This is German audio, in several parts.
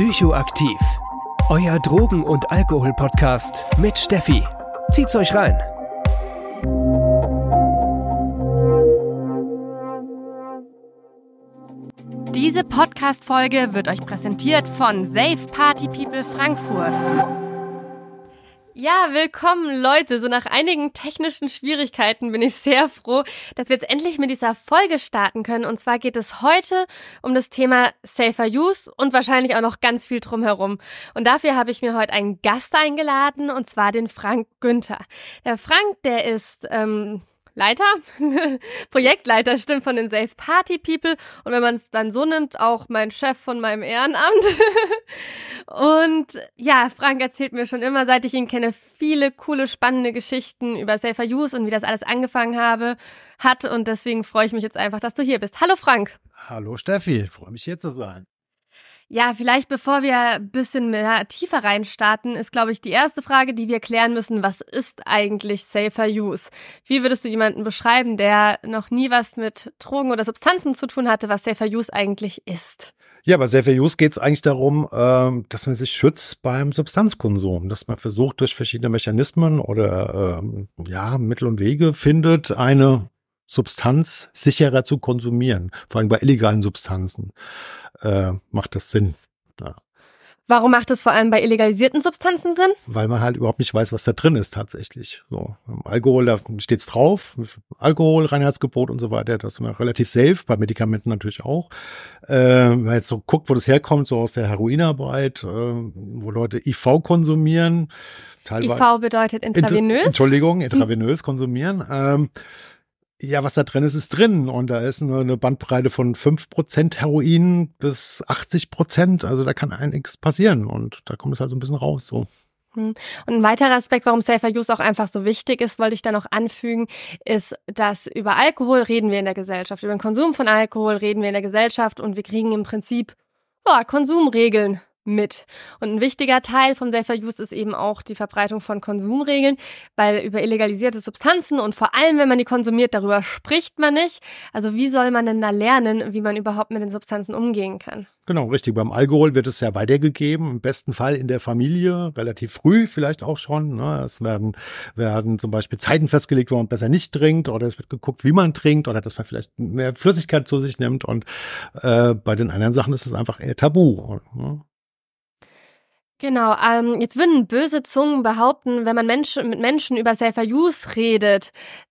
Psychoaktiv. Euer Drogen- und Alkohol-Podcast mit Steffi. Zieht's euch rein. Diese Podcast-Folge wird euch präsentiert von Safe Party People Frankfurt. Ja, willkommen Leute. So nach einigen technischen Schwierigkeiten bin ich sehr froh, dass wir jetzt endlich mit dieser Folge starten können. Und zwar geht es heute um das Thema Safer Use und wahrscheinlich auch noch ganz viel drumherum. Und dafür habe ich mir heute einen Gast eingeladen, und zwar den Frank Günther. Der Frank, der ist ähm, Leiter, Projektleiter stimmt von den Safe Party People und wenn man es dann so nimmt, auch mein Chef von meinem Ehrenamt. und ja, Frank erzählt mir schon immer, seit ich ihn kenne, viele coole, spannende Geschichten über Safer Use und wie das alles angefangen habe, hat und deswegen freue ich mich jetzt einfach, dass du hier bist. Hallo Frank. Hallo Steffi, freue mich hier zu sein. Ja, vielleicht bevor wir ein bisschen mehr tiefer reinstarten, ist, glaube ich, die erste Frage, die wir klären müssen, was ist eigentlich Safer Use? Wie würdest du jemanden beschreiben, der noch nie was mit Drogen oder Substanzen zu tun hatte, was Safer Use eigentlich ist? Ja, bei Safer Use geht es eigentlich darum, ähm, dass man sich schützt beim Substanzkonsum, dass man versucht, durch verschiedene Mechanismen oder ähm, ja, Mittel und Wege findet, eine Substanz sicherer zu konsumieren, vor allem bei illegalen Substanzen äh, macht das Sinn. Ja. Warum macht es vor allem bei illegalisierten Substanzen Sinn? Weil man halt überhaupt nicht weiß, was da drin ist tatsächlich. So, Alkohol, da steht's drauf, Alkohol, Reinheitsgebot und so weiter, das ist relativ safe, bei Medikamenten natürlich auch. Äh, wenn man jetzt so guckt, wo das herkommt, so aus der Heroinarbeit, äh, wo Leute IV konsumieren. Teilweise, IV bedeutet intravenös? Entschuldigung, intravenös konsumieren. Ähm, ja, was da drin ist, ist drin. Und da ist nur eine Bandbreite von fünf Prozent Heroin bis 80%. Prozent. Also da kann einiges passieren. Und da kommt es halt so ein bisschen raus. So. Hm. Und ein weiterer Aspekt, warum Safer Use auch einfach so wichtig ist, wollte ich da noch anfügen, ist, dass über Alkohol reden wir in der Gesellschaft. Über den Konsum von Alkohol reden wir in der Gesellschaft und wir kriegen im Prinzip ja, Konsumregeln mit. Und ein wichtiger Teil vom Safer Use ist eben auch die Verbreitung von Konsumregeln, weil über illegalisierte Substanzen und vor allem, wenn man die konsumiert, darüber spricht man nicht. Also wie soll man denn da lernen, wie man überhaupt mit den Substanzen umgehen kann? Genau, richtig. Beim Alkohol wird es ja weitergegeben, im besten Fall in der Familie, relativ früh vielleicht auch schon. Ne? Es werden, werden zum Beispiel Zeiten festgelegt, wo man besser nicht trinkt oder es wird geguckt, wie man trinkt oder dass man vielleicht mehr Flüssigkeit zu sich nimmt. Und äh, bei den anderen Sachen ist es einfach eher tabu. Ne? Genau, ähm, jetzt würden böse Zungen behaupten, wenn man Menschen, mit Menschen über Safer Use redet,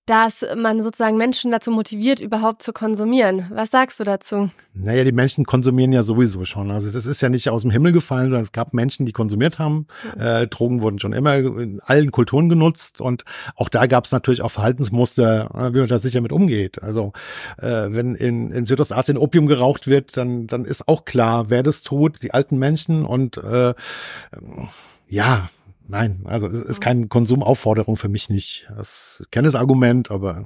dass man sozusagen Menschen dazu motiviert, überhaupt zu konsumieren. Was sagst du dazu? Naja, die Menschen konsumieren ja sowieso schon. Also das ist ja nicht aus dem Himmel gefallen, sondern es gab Menschen, die konsumiert haben. Mhm. Äh, Drogen wurden schon immer in allen Kulturen genutzt und auch da gab es natürlich auch Verhaltensmuster, äh, wie man da sicher mit umgeht. Also äh, wenn in, in Südostasien Opium geraucht wird, dann, dann ist auch klar, wer das tut, die alten Menschen und äh, ja, Nein, also es ist keine Konsumaufforderung für mich nicht. Das kenne das Argument, aber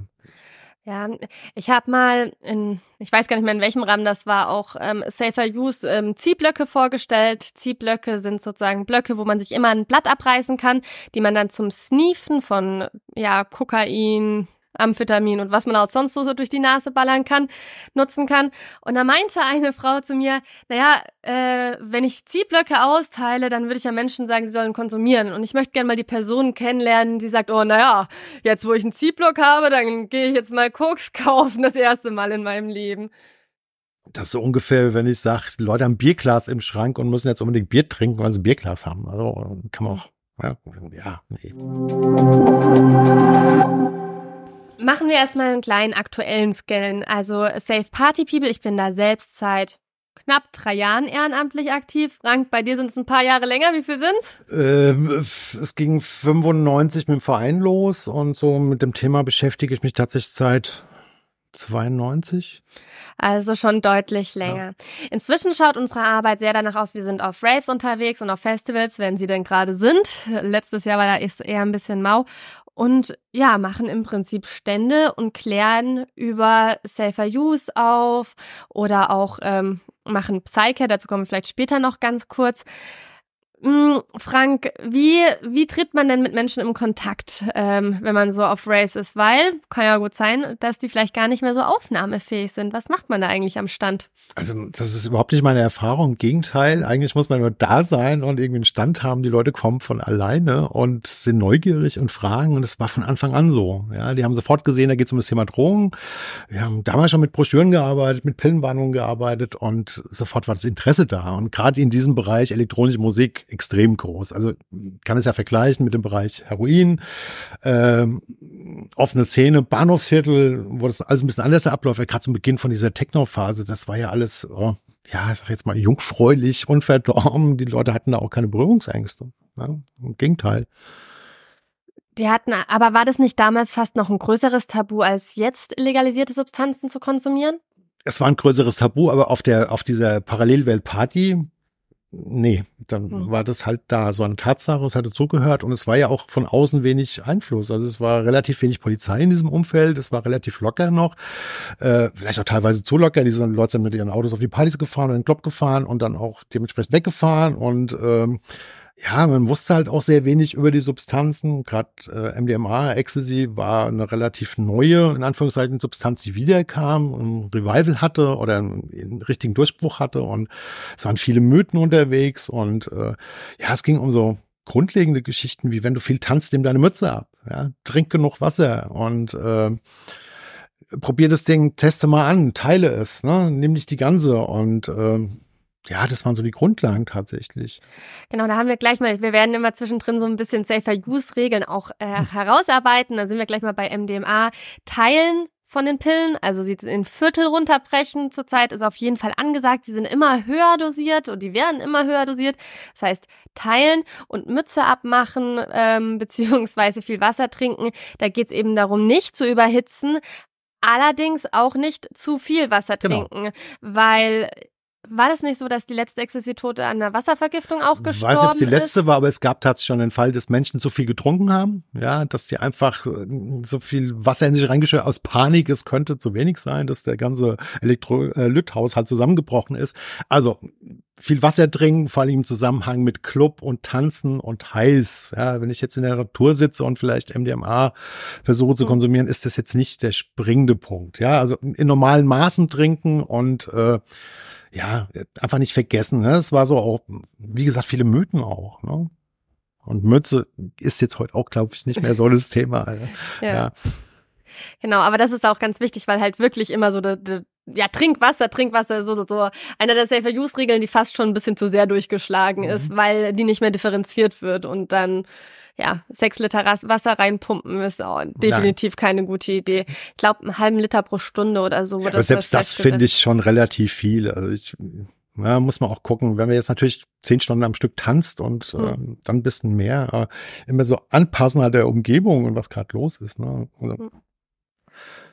ja, ich habe mal in, ich weiß gar nicht mehr in welchem Rahmen das war, auch ähm, Safer Use ähm, Ziehblöcke vorgestellt. Ziehblöcke sind sozusagen Blöcke, wo man sich immer ein Blatt abreißen kann, die man dann zum Sneefen von ja Kokain, Amphetamin und was man auch sonst so, so durch die Nase ballern kann, nutzen kann. Und da meinte eine Frau zu mir, naja, äh, wenn ich Ziehblöcke austeile, dann würde ich ja Menschen sagen, sie sollen konsumieren. Und ich möchte gerne mal die Person kennenlernen, die sagt, oh, naja, jetzt wo ich einen Ziehblock habe, dann gehe ich jetzt mal Koks kaufen, das erste Mal in meinem Leben. Das ist so ungefähr, wenn ich sage, Leute haben Bierglas im Schrank und müssen jetzt unbedingt Bier trinken, weil sie Bierglas haben. Also kann man auch, ja, ja nee. Machen wir erstmal einen kleinen aktuellen Scan. Also Safe Party People, ich bin da selbst seit knapp drei Jahren ehrenamtlich aktiv. Frank, bei dir sind es ein paar Jahre länger. Wie viel sind's? Ähm, es ging 95 mit dem Verein los und so mit dem Thema beschäftige ich mich tatsächlich seit 92. Also schon deutlich länger. Ja. Inzwischen schaut unsere Arbeit sehr danach aus, wir sind auf Raves unterwegs und auf Festivals, wenn sie denn gerade sind. Letztes Jahr war da eher ein bisschen mau und ja, machen im Prinzip Stände und klären über Safer Use auf oder auch ähm, machen Psyche, dazu kommen wir vielleicht später noch ganz kurz. Mm, Frank, wie, wie tritt man denn mit Menschen im Kontakt, ähm, wenn man so auf Raves ist? Weil, kann ja gut sein, dass die vielleicht gar nicht mehr so aufnahmefähig sind. Was macht man da eigentlich am Stand? Also, das ist überhaupt nicht meine Erfahrung. Im Gegenteil, eigentlich muss man nur da sein und irgendwie einen Stand haben. Die Leute kommen von alleine und sind neugierig und fragen. Und das war von Anfang an so. Ja, die haben sofort gesehen, da geht es um das Thema Drogen. Wir haben damals schon mit Broschüren gearbeitet, mit Pillenwarnungen gearbeitet und sofort war das Interesse da. Und gerade in diesem Bereich elektronische Musik extrem groß. Also kann es ja vergleichen mit dem Bereich Heroin, ähm, offene Szene, Bahnhofsviertel, wo das alles ein bisschen anders abläuft, gerade zum Beginn von dieser Techno-Phase, das war ja alles, oh, ja, ich sag jetzt mal jungfräulich, unverdorben. Die Leute hatten da auch keine Berührungsängste. Ja, Im Gegenteil. Die hatten, aber war das nicht damals fast noch ein größeres Tabu, als jetzt legalisierte Substanzen zu konsumieren? Es war ein größeres Tabu, aber auf der, auf dieser Parallelwelt-Party, nee, dann mhm. war das halt da. Es war eine Tatsache, es hatte zugehört und es war ja auch von außen wenig Einfluss. Also es war relativ wenig Polizei in diesem Umfeld, es war relativ locker noch, äh, vielleicht auch teilweise zu locker. Diese Leute sind mit ihren Autos auf die Partys gefahren und in den Club gefahren und dann auch dementsprechend weggefahren und ähm, ja, man wusste halt auch sehr wenig über die Substanzen. Gerade äh, MDMA, Ecstasy war eine relativ neue, in Anführungszeichen, Substanz, die wiederkam, ein Revival hatte oder einen, einen richtigen Durchbruch hatte. Und es waren viele Mythen unterwegs. Und äh, ja, es ging um so grundlegende Geschichten, wie wenn du viel tanzt, nimm deine Mütze ab. Ja, trink genug Wasser und äh, probier das Ding, teste mal an, teile es, ne? nimm nicht die ganze und äh, ja, das waren so die Grundlagen tatsächlich. Genau, da haben wir gleich mal, wir werden immer zwischendrin so ein bisschen Safer Use Regeln auch äh, hm. herausarbeiten. Da sind wir gleich mal bei MDMA. Teilen von den Pillen, also sie in Viertel runterbrechen zurzeit ist auf jeden Fall angesagt. Sie sind immer höher dosiert und die werden immer höher dosiert. Das heißt, teilen und Mütze abmachen, ähm, beziehungsweise viel Wasser trinken. Da geht's eben darum, nicht zu überhitzen, allerdings auch nicht zu viel Wasser genau. trinken, weil war das nicht so, dass die letzte Ecstasy-Tote an einer Wasservergiftung auch gestorben ist? Ich weiß nicht, ob es die letzte ist? war, aber es gab tatsächlich schon den Fall, dass Menschen zu viel getrunken haben. Ja, dass die einfach äh, so viel Wasser in sich reingeschüttet aus Panik. Es könnte zu wenig sein, dass der ganze Elektrolythaushalt zusammengebrochen ist. Also viel Wasser trinken, vor allem im Zusammenhang mit Club und Tanzen und heiß. Ja, wenn ich jetzt in der Natur sitze und vielleicht MDMA versuche zu hm. konsumieren, ist das jetzt nicht der springende Punkt. Ja, also in normalen Maßen trinken und äh, ja, einfach nicht vergessen. Ne? Es war so auch, wie gesagt, viele Mythen auch. Ne? Und Mütze ist jetzt heute auch, glaube ich, nicht mehr so das Thema. ja. ja. Genau, aber das ist auch ganz wichtig, weil halt wirklich immer so de, de, ja, Trinkwasser, Trinkwasser, so, so einer der Safer-Use-Regeln, die fast schon ein bisschen zu sehr durchgeschlagen mhm. ist, weil die nicht mehr differenziert wird und dann ja, sechs Liter Wasser reinpumpen ist auch definitiv Nein. keine gute Idee. Ich glaube, einen halben Liter pro Stunde oder so. Ja, aber selbst das finde ich schon relativ viel. Also ich, ja, muss man auch gucken, wenn wir jetzt natürlich zehn Stunden am Stück tanzt und mhm. äh, dann ein bisschen mehr, äh, immer so anpassen an der Umgebung und was gerade los ist. Ne? Also, mhm.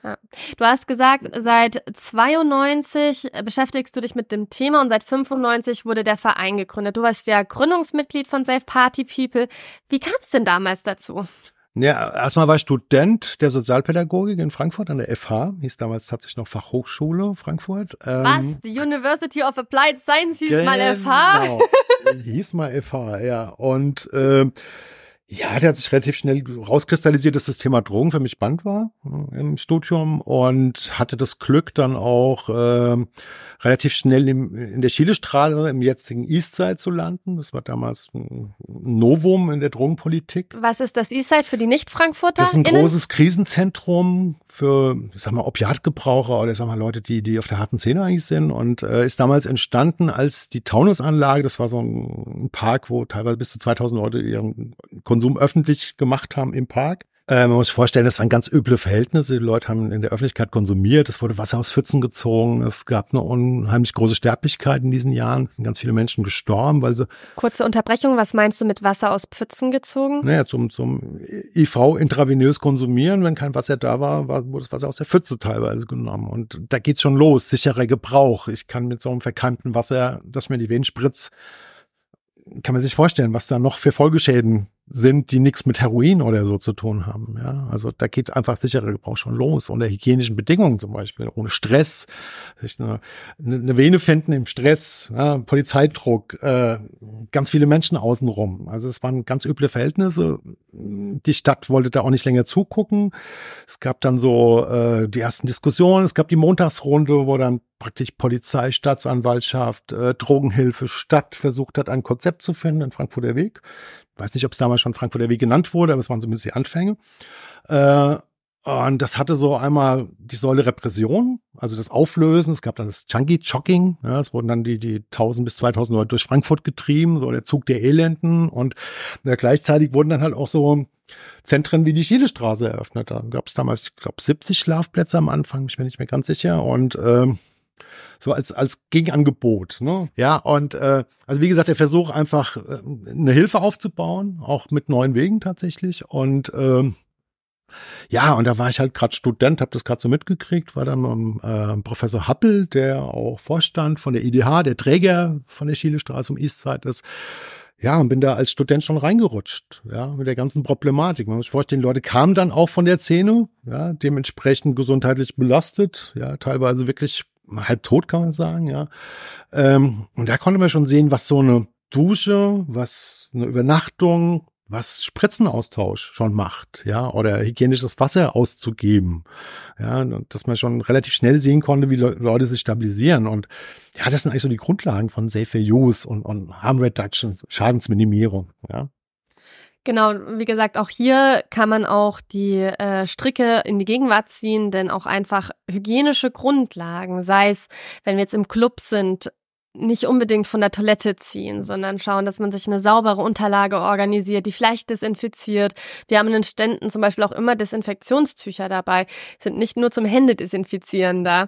Ja. Du hast gesagt, seit 92 beschäftigst du dich mit dem Thema und seit 95 wurde der Verein gegründet. Du warst ja Gründungsmitglied von Safe Party People. Wie kam es denn damals dazu? Ja, erstmal war ich Student der Sozialpädagogik in Frankfurt an der FH, hieß damals tatsächlich noch Fachhochschule Frankfurt. Ähm, Was? Die University of Applied Science hieß genau, mal FH? hieß mal FH, ja. Und äh, ja, der hat sich relativ schnell rauskristallisiert, dass das Thema Drogen für mich spannend war äh, im Studium und hatte das Glück dann auch äh, relativ schnell im, in der Chilestraße im jetzigen Eastside zu landen. Das war damals ein Novum in der Drogenpolitik. Was ist das Eastside für die Nicht-Frankfurter? Das ist ein großes Krisenzentrum für, ich sag mal, Opiatgebraucher oder ich sag mal Leute, die, die auf der harten Szene eigentlich sind und äh, ist damals entstanden als die Taunusanlage. Das war so ein, ein Park, wo teilweise bis zu 2000 Leute ihren Konsum öffentlich gemacht haben im Park. Äh, man muss sich vorstellen, das waren ganz üble Verhältnisse. Die Leute haben in der Öffentlichkeit konsumiert. Es wurde Wasser aus Pfützen gezogen. Es gab eine unheimlich große Sterblichkeit in diesen Jahren. Es sind ganz viele Menschen gestorben, weil sie. Kurze Unterbrechung. Was meinst du mit Wasser aus Pfützen gezogen? Naja, zum, zum IV intravenös konsumieren. Wenn kein Wasser da war, war wurde das Wasser aus der Pfütze teilweise genommen. Und da geht's schon los. Sicherer Gebrauch. Ich kann mit so einem verkeimten Wasser, das mir die Venen spritzt, kann man sich vorstellen, was da noch für Folgeschäden sind, die nichts mit Heroin oder so zu tun haben. Ja, also da geht einfach sicherer Gebrauch schon los unter hygienischen Bedingungen zum Beispiel, ohne Stress, sich eine, eine Vene finden im Stress, ja, Polizeidruck, äh, ganz viele Menschen außenrum. Also es waren ganz üble Verhältnisse. Die Stadt wollte da auch nicht länger zugucken. Es gab dann so äh, die ersten Diskussionen. Es gab die Montagsrunde, wo dann praktisch Polizei, Staatsanwaltschaft, äh, Drogenhilfe, Stadt versucht hat, ein Konzept zu finden in Frankfurter Weg weiß nicht, ob es damals schon Frankfurter Weg genannt wurde, aber es waren zumindest die Anfänge. Äh, und das hatte so einmal die Säule Repression, also das Auflösen. Es gab dann das Junkie Jogging. Ja, es wurden dann die, die 1000 bis 2000 Leute durch Frankfurt getrieben, so der Zug der Elenden. Und ja, gleichzeitig wurden dann halt auch so Zentren wie die Schielestraße eröffnet. Da gab es damals, ich glaube, 70 Schlafplätze am Anfang, ich bin nicht mehr ganz sicher. Und ähm, so als als Gegenangebot. Ne? Ja, und äh, also wie gesagt, der Versuch einfach äh, eine Hilfe aufzubauen, auch mit neuen Wegen tatsächlich. Und ähm, ja, und da war ich halt gerade Student, habe das gerade so mitgekriegt, war dann äh, Professor Happel, der auch Vorstand von der IDH, der Träger von der Schielestraße um Eastside ist. Ja, und bin da als Student schon reingerutscht, ja, mit der ganzen Problematik. Man muss sich vorstellen, die Leute kamen dann auch von der Szene, ja, dementsprechend gesundheitlich belastet, ja, teilweise wirklich halb tot, kann man sagen, ja. Ähm, und da konnte man schon sehen, was so eine Dusche, was eine Übernachtung, was Spritzenaustausch schon macht, ja, oder hygienisches Wasser auszugeben, ja, dass man schon relativ schnell sehen konnte, wie Leute sich stabilisieren und ja, das sind eigentlich so die Grundlagen von Safer Use und, und Harm Reduction, Schadensminimierung, ja. Genau, wie gesagt, auch hier kann man auch die äh, Stricke in die Gegenwart ziehen, denn auch einfach hygienische Grundlagen, sei es, wenn wir jetzt im Club sind, nicht unbedingt von der Toilette ziehen, sondern schauen, dass man sich eine saubere Unterlage organisiert, die vielleicht desinfiziert. Wir haben in den Ständen zum Beispiel auch immer Desinfektionstücher dabei, sind nicht nur zum Hände desinfizieren da.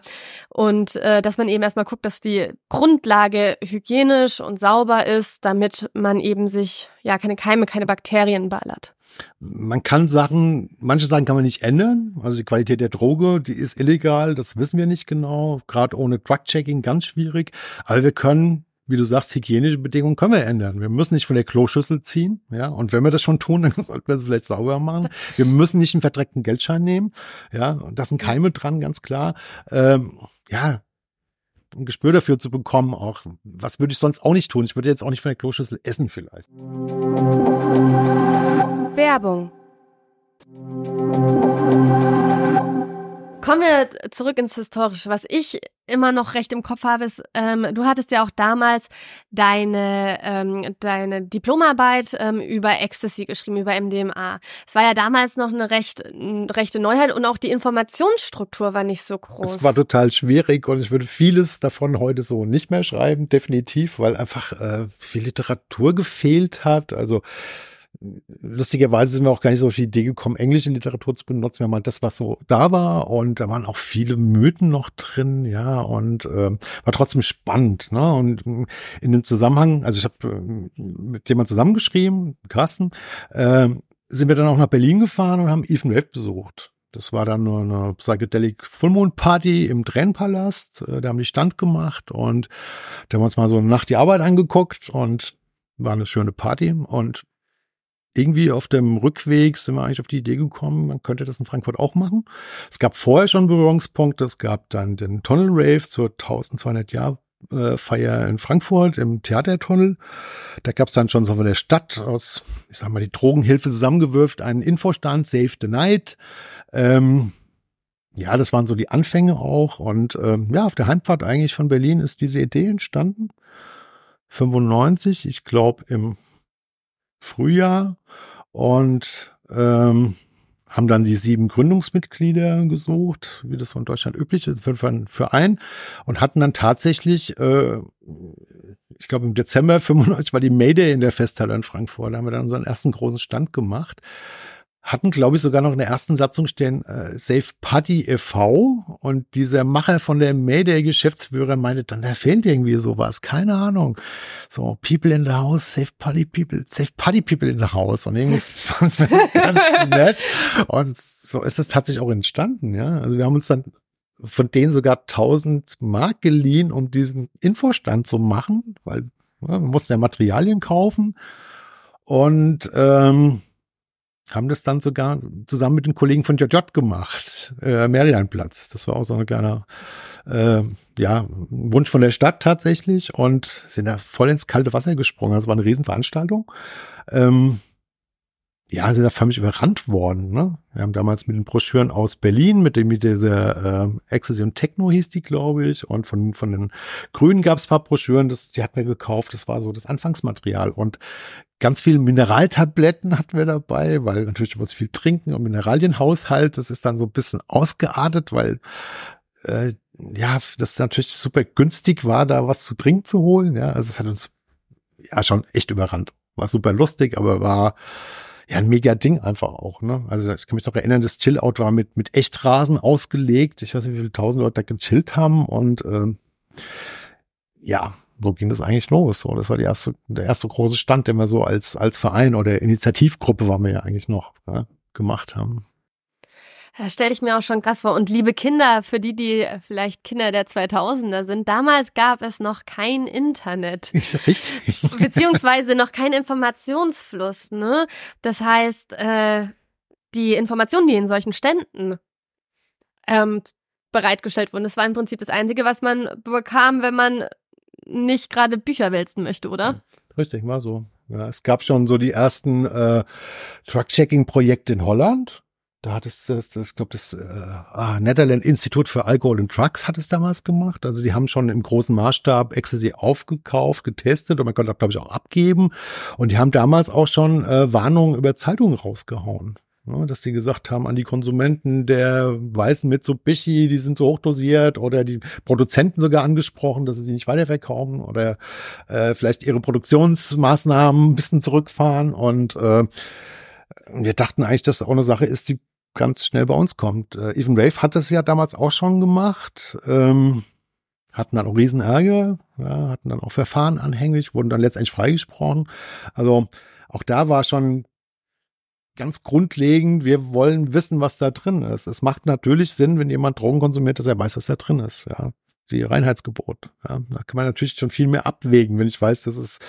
Und äh, dass man eben erstmal guckt, dass die Grundlage hygienisch und sauber ist, damit man eben sich ja keine Keime, keine Bakterien ballert. Man kann Sachen, manche Sachen kann man nicht ändern. Also die Qualität der Droge, die ist illegal, das wissen wir nicht genau. Gerade ohne Drug-Checking ganz schwierig. Aber wir können wie du sagst, hygienische Bedingungen können wir ändern. Wir müssen nicht von der Kloschüssel ziehen, ja. Und wenn wir das schon tun, dann sollten wir es vielleicht sauber machen. Wir müssen nicht einen verdreckten Geldschein nehmen, ja. Und da sind Keime dran, ganz klar. Ähm, ja, ein Gespür dafür zu bekommen, auch was würde ich sonst auch nicht tun. Ich würde jetzt auch nicht von der Kloschüssel essen vielleicht. Werbung. Kommen wir zurück ins Historische. Was ich immer noch recht im Kopf habe, ist, ähm, du hattest ja auch damals deine, ähm, deine Diplomarbeit ähm, über Ecstasy geschrieben, über MDMA. Es war ja damals noch eine recht, eine rechte Neuheit und auch die Informationsstruktur war nicht so groß. Es war total schwierig und ich würde vieles davon heute so nicht mehr schreiben, definitiv, weil einfach äh, viel Literatur gefehlt hat. Also lustigerweise sind wir auch gar nicht so auf die Idee gekommen, englische Literatur zu benutzen. Wir haben halt das, was so da war und da waren auch viele Mythen noch drin, ja, und äh, war trotzdem spannend. Ne? Und in dem Zusammenhang, also ich habe äh, mit jemand zusammengeschrieben, Carsten, äh, sind wir dann auch nach Berlin gefahren und haben Ethan Webb besucht. Das war dann nur eine Psychedelic Full Moon Party im Trennpalast. Äh, da haben die Stand gemacht und da haben wir uns mal so eine Nacht die Arbeit angeguckt und war eine schöne Party und irgendwie auf dem Rückweg sind wir eigentlich auf die Idee gekommen, man könnte das in Frankfurt auch machen. Es gab vorher schon Berührungspunkte. Es gab dann den Tunnel Rave zur 1200 Jahr Feier in Frankfurt im Theatertunnel. Da gab es dann schon so von der Stadt aus, ich sag mal, die Drogenhilfe zusammengewürft, einen Infostand, Save the Night. Ähm, ja, das waren so die Anfänge auch. Und ähm, ja, auf der Heimfahrt eigentlich von Berlin ist diese Idee entstanden. 95, ich glaube im Frühjahr und ähm, haben dann die sieben Gründungsmitglieder gesucht, wie das von Deutschland üblich ist, für einen Verein und hatten dann tatsächlich, äh, ich glaube im Dezember 95 war die Mayday in der Festhalle in Frankfurt, da haben wir dann unseren ersten großen Stand gemacht hatten, glaube ich, sogar noch in der ersten Satzung stehen, äh, Safe Party e.V. Und dieser Macher von der Mayday-Geschäftsführer meinte dann, da fehlt irgendwie sowas, keine Ahnung. So, People in the House, Safe Party People, Safe Party People in the House. Und irgendwie fand ich das ganz nett. Und so ist es tatsächlich auch entstanden, ja. Also wir haben uns dann von denen sogar 1000 Mark geliehen, um diesen Infostand zu machen, weil ja, wir mussten ja Materialien kaufen. und ähm, haben das dann sogar zusammen mit den Kollegen von JJ gemacht, äh, Merianplatz. Das war auch so ein kleiner äh, ja, Wunsch von der Stadt tatsächlich und sind da voll ins kalte Wasser gesprungen. Das war eine Riesenveranstaltung. Ähm, ja, sind da förmlich überrannt worden. Ne? Wir haben damals mit den Broschüren aus Berlin, mit dem mit dieser äh, Ecstasy und Techno hieß die, glaube ich, und von von den Grünen gab es paar Broschüren, das die hat mir gekauft. Das war so das Anfangsmaterial und ganz viele Mineraltabletten hatten wir dabei, weil natürlich muss viel trinken und Mineralienhaushalt. Das ist dann so ein bisschen ausgeartet, weil äh, ja, das natürlich super günstig war, da was zu trinken zu holen. Ja, also es hat uns ja schon echt überrannt. War super lustig, aber war ja ein mega Ding einfach auch. Ne? Also ich kann mich noch erinnern, das Chill-Out war mit, mit Echtrasen ausgelegt. Ich weiß nicht, wie viele tausend Leute da gechillt haben und ähm, ja, wo ging das eigentlich los? So, das war die erste, der erste große Stand, den wir so als, als Verein oder Initiativgruppe waren wir ja eigentlich noch ja, gemacht haben. Da stelle ich mir auch schon krass vor. Und liebe Kinder, für die, die vielleicht Kinder der 2000er sind, damals gab es noch kein Internet. Richtig. Beziehungsweise noch kein Informationsfluss. Ne? Das heißt, äh, die Informationen, die in solchen Ständen ähm, bereitgestellt wurden, das war im Prinzip das Einzige, was man bekam, wenn man nicht gerade Bücher wälzen möchte, oder? Richtig, war so. Ja, es gab schon so die ersten äh, Truck-Checking-Projekte in Holland. Da hat es, das, das ich glaube, das äh, ah, Netherland Institut für Alkohol und Drugs hat es damals gemacht. Also die haben schon im großen Maßstab Ecstasy aufgekauft, getestet und man konnte, glaube ich, auch abgeben. Und die haben damals auch schon äh, Warnungen über Zeitungen rausgehauen. Ne, dass die gesagt haben an die Konsumenten der weißen Mitsubishi, die sind so hochdosiert oder die Produzenten sogar angesprochen, dass sie die nicht weiterverkaufen oder äh, vielleicht ihre Produktionsmaßnahmen ein bisschen zurückfahren und äh, wir dachten eigentlich, dass das auch eine Sache ist, die ganz schnell bei uns kommt. Äh, Even Rave hat das ja damals auch schon gemacht, ähm, hatten dann auch Riesenärger, ja, hatten dann auch Verfahren anhängig, wurden dann letztendlich freigesprochen. Also auch da war schon ganz grundlegend, wir wollen wissen, was da drin ist. Es macht natürlich Sinn, wenn jemand Drogen konsumiert, dass er weiß, was da drin ist. Ja, die Reinheitsgebot. Ja, da kann man natürlich schon viel mehr abwägen, wenn ich weiß, dass es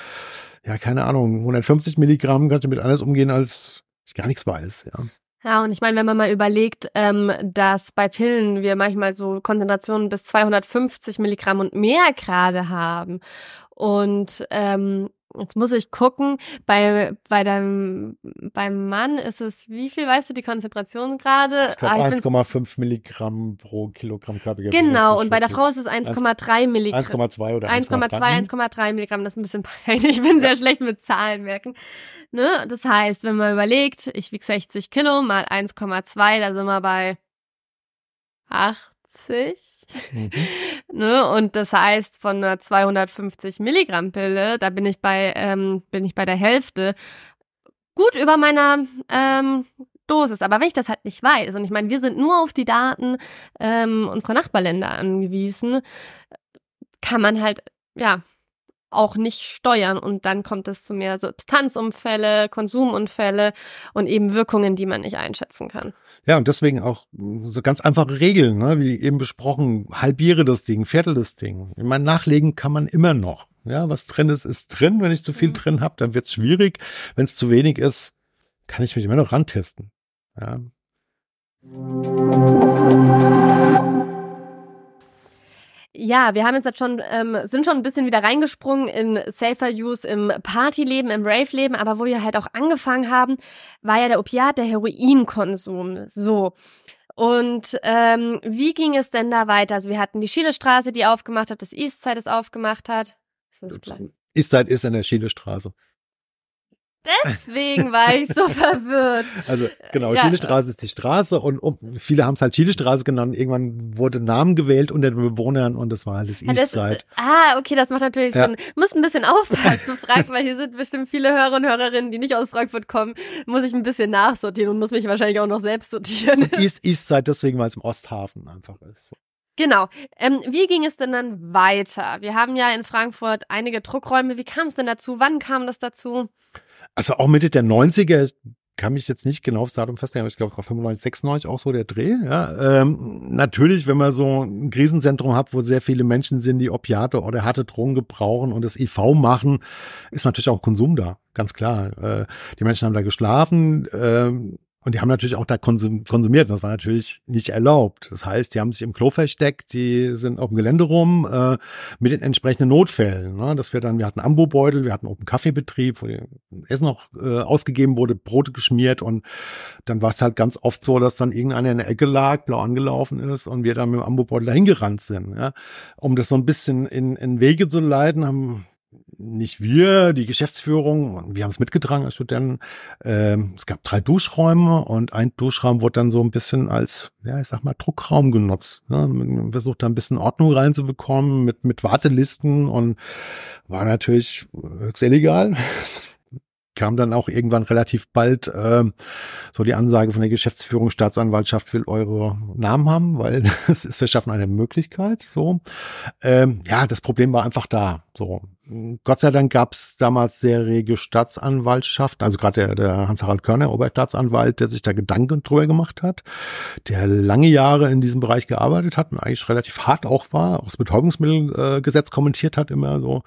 ja keine Ahnung 150 Milligramm kann ich damit anders umgehen als ich gar nichts weiß. Ja. Ja, und ich meine, wenn man mal überlegt, ähm, dass bei Pillen wir manchmal so Konzentrationen bis 250 Milligramm und mehr gerade haben. Und ähm, Jetzt muss ich gucken, bei, bei deinem, beim Mann ist es, wie viel weißt du die Konzentration gerade? Ich glaube ah, 1,5 Milligramm pro Kilogramm Körpergewicht. Genau, und bei der Frau ist es 1,3 Milligramm. 1,2 oder 1,2, 1,3 Milligramm, das ist ein bisschen peinlich. Ich bin sehr schlecht mit Zahlen merken. Ne? Das heißt, wenn man überlegt, ich wiege 60 Kilo mal 1,2, da sind wir bei 80. Mhm. ne? Und das heißt, von einer 250 Milligramm Pille, da bin ich bei, ähm, bin ich bei der Hälfte gut über meiner ähm, Dosis. Aber wenn ich das halt nicht weiß, und ich meine, wir sind nur auf die Daten ähm, unserer Nachbarländer angewiesen, kann man halt, ja, auch nicht steuern und dann kommt es zu mehr Substanzunfälle, Konsumunfälle und eben Wirkungen, die man nicht einschätzen kann. Ja, und deswegen auch so ganz einfache Regeln, ne? wie eben besprochen, halbiere das Ding, viertel das Ding. Ich meine, nachlegen kann man immer noch. Ja, was drin ist, ist drin. Wenn ich zu viel mhm. drin habe, dann wird es schwierig. Wenn es zu wenig ist, kann ich mich immer noch rantesten. Ja. Ja, wir haben jetzt schon, ähm, sind schon ein bisschen wieder reingesprungen in Safer Use im Partyleben, im Rave-Leben, aber wo wir halt auch angefangen haben, war ja der Opiat, der Heroinkonsum. So. Und ähm, wie ging es denn da weiter? Also wir hatten die Schielestraße, die aufgemacht hat, das Eastside es aufgemacht hat. Ist das Eastside ist an der Schielestraße. Deswegen war ich so verwirrt. Also genau, ja. Chilestraße ist die Straße und um, viele haben es halt Chilestraße genannt. Irgendwann wurde Namen gewählt unter den Bewohnern und das war halt das ja, Eastside. Ah, okay, das macht natürlich ja. Sinn. Muss ein bisschen aufpassen, fragt, weil hier sind bestimmt viele Hörer und Hörerinnen, die nicht aus Frankfurt kommen. Muss ich ein bisschen nachsortieren und muss mich wahrscheinlich auch noch selbst sortieren. East, Eastside deswegen, weil es im Osthafen einfach ist. Genau. Ähm, wie ging es denn dann weiter? Wir haben ja in Frankfurt einige Druckräume. Wie kam es denn dazu? Wann kam das dazu? Also auch Mitte der 90er kann mich jetzt nicht genau aufs Datum festlegen, aber ich glaube, es war 95, 96 auch so der Dreh. Ja, ähm, natürlich, wenn man so ein Krisenzentrum hat, wo sehr viele Menschen sind, die Opiate oder harte Drogen gebrauchen und das IV machen, ist natürlich auch Konsum da, ganz klar. Äh, die Menschen haben da geschlafen, äh, und die haben natürlich auch da konsumiert. Und das war natürlich nicht erlaubt. Das heißt, die haben sich im Klo versteckt, die sind auf dem Gelände rum äh, mit den entsprechenden Notfällen. Ne? Dass wir dann, wir hatten Ambobeutel, wir hatten Open Kaffeebetrieb, wo Essen noch äh, ausgegeben wurde, Brote geschmiert und dann war es halt ganz oft so, dass dann irgendeiner in der Ecke lag, blau angelaufen ist und wir dann mit dem Ambobeutel dahin gerannt sind. Ja? Um das so ein bisschen in, in Wege zu leiten, haben nicht wir, die Geschäftsführung, wir haben es mitgetragen als Studenten. Ähm, es gab drei Duschräume und ein Duschraum wurde dann so ein bisschen als, ja, ich sag mal, Druckraum genutzt. Ne? Man versucht da ein bisschen Ordnung reinzubekommen mit, mit Wartelisten und war natürlich höchst illegal. kam dann auch irgendwann relativ bald äh, so die Ansage von der Geschäftsführung, Staatsanwaltschaft will eure Namen haben, weil es ist, wir schaffen eine Möglichkeit. So, ähm, ja, das Problem war einfach da. So, Gott sei Dank gab es damals sehr rege Staatsanwaltschaft, also gerade der, der Hans-Harald Körner, Oberstaatsanwalt, der sich da Gedanken drüber gemacht hat, der lange Jahre in diesem Bereich gearbeitet hat und eigentlich relativ hart auch war, auch das Betäubungsmittelgesetz kommentiert hat immer so.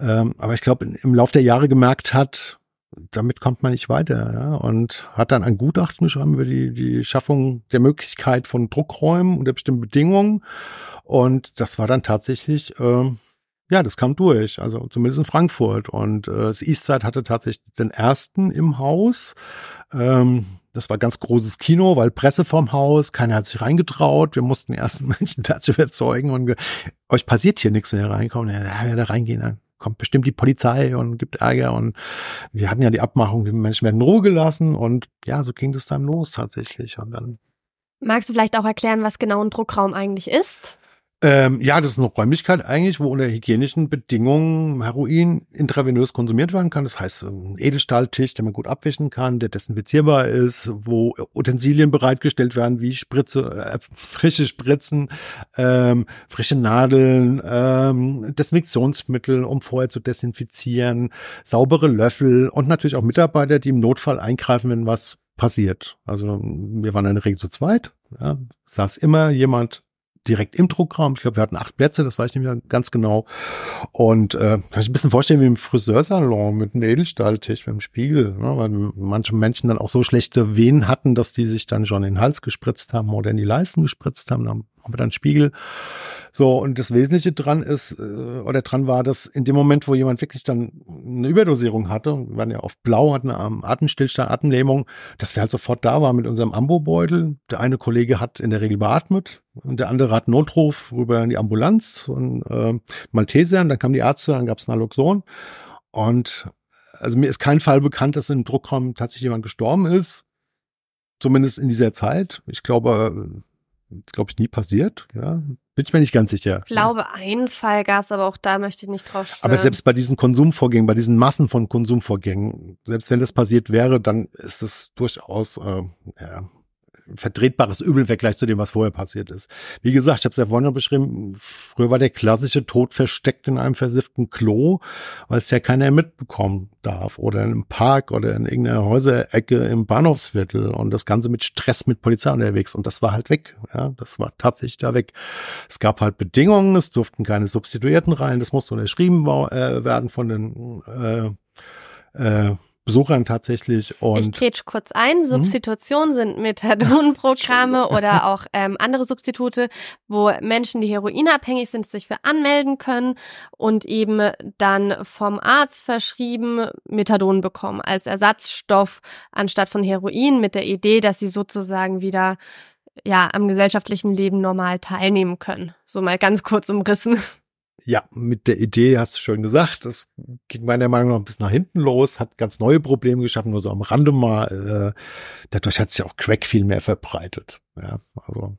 Ähm, aber ich glaube, im Lauf der Jahre gemerkt hat, damit kommt man nicht weiter. Ja? Und hat dann ein Gutachten geschrieben über die, die Schaffung der Möglichkeit von Druckräumen unter bestimmten Bedingungen. Und das war dann tatsächlich, äh, ja, das kam durch, also zumindest in Frankfurt. Und äh, das Eastside hatte tatsächlich den ersten im Haus. Ähm, das war ganz großes Kino, weil Presse vorm Haus, keiner hat sich reingetraut. Wir mussten die ersten Menschen dazu überzeugen und euch passiert hier nichts, wenn ihr reinkommt. Ja, ja, da reingehen, dann kommt bestimmt die Polizei und gibt Ärger. Und wir hatten ja die Abmachung, die Menschen werden Ruhe gelassen. Und ja, so ging das dann los tatsächlich. Und dann Magst du vielleicht auch erklären, was genau ein Druckraum eigentlich ist? Ähm, ja, das ist eine Räumlichkeit eigentlich, wo unter hygienischen Bedingungen Heroin intravenös konsumiert werden kann. Das heißt, ein Edelstahltisch, den man gut abwischen kann, der desinfizierbar ist, wo Utensilien bereitgestellt werden, wie Spritze, äh, frische Spritzen, ähm, frische Nadeln, ähm, Desinfektionsmittel, um vorher zu desinfizieren, saubere Löffel und natürlich auch Mitarbeiter, die im Notfall eingreifen, wenn was passiert. Also wir waren in der Regel zu zweit. Ja, saß immer jemand direkt im Druckraum. Ich glaube, wir hatten acht Plätze, das weiß ich nicht mehr ganz genau. Und äh, kann ich ein bisschen vorstellen wie im Friseursalon mit einem Edelstahltisch, mit einem Spiegel, ne? weil manche Menschen dann auch so schlechte Wehen hatten, dass die sich dann schon in den Hals gespritzt haben oder in die Leisten gespritzt haben. Dann haben dann Spiegel. So, und das Wesentliche dran ist, äh, oder dran war, dass in dem Moment, wo jemand wirklich dann eine Überdosierung hatte, wir waren ja auf Blau, hatten eine Atemstillstand, Atemlähmung, dass wir halt sofort da waren mit unserem Ambobeutel. Der eine Kollege hat in der Regel beatmet und der andere hat Notruf rüber in die Ambulanz und äh, Maltesern, dann kamen die Ärzte, dann gab es Naloxon. Und also mir ist kein Fall bekannt, dass im Druckraum tatsächlich jemand gestorben ist. Zumindest in dieser Zeit. Ich glaube, glaube ich, nie passiert. Ja, bin ich mir nicht ganz sicher. Ich glaube, einen Fall gab es, aber auch da möchte ich nicht drauf schwören. Aber selbst bei diesen Konsumvorgängen, bei diesen Massen von Konsumvorgängen, selbst wenn das passiert wäre, dann ist es durchaus äh, ja, vertretbares Übelvergleich zu dem, was vorher passiert ist. Wie gesagt, ich habe es ja vorhin noch beschrieben, früher war der klassische Tod versteckt in einem versifften Klo, weil es ja keiner mitbekommen darf oder in einem Park oder in irgendeiner Häuserecke im Bahnhofsviertel und das Ganze mit Stress mit Polizei unterwegs und das war halt weg. Ja, das war tatsächlich da weg. Es gab halt Bedingungen, es durften keine Substituierten rein, das musste unterschrieben äh, werden von den äh, äh, Besuchern tatsächlich. Und ich kretsch kurz ein. Mhm. Substitution sind Methadonprogramme oder auch ähm, andere Substitute, wo Menschen, die heroinabhängig sind, sich für anmelden können und eben dann vom Arzt verschrieben Methadon bekommen als Ersatzstoff anstatt von Heroin mit der Idee, dass sie sozusagen wieder ja am gesellschaftlichen Leben normal teilnehmen können. So mal ganz kurz umrissen. Ja, mit der Idee hast du schon gesagt, das ging meiner Meinung nach bis nach hinten los, hat ganz neue Probleme geschaffen, nur so am Rande mal. Äh, dadurch hat sich auch Crack viel mehr verbreitet. Ja, also.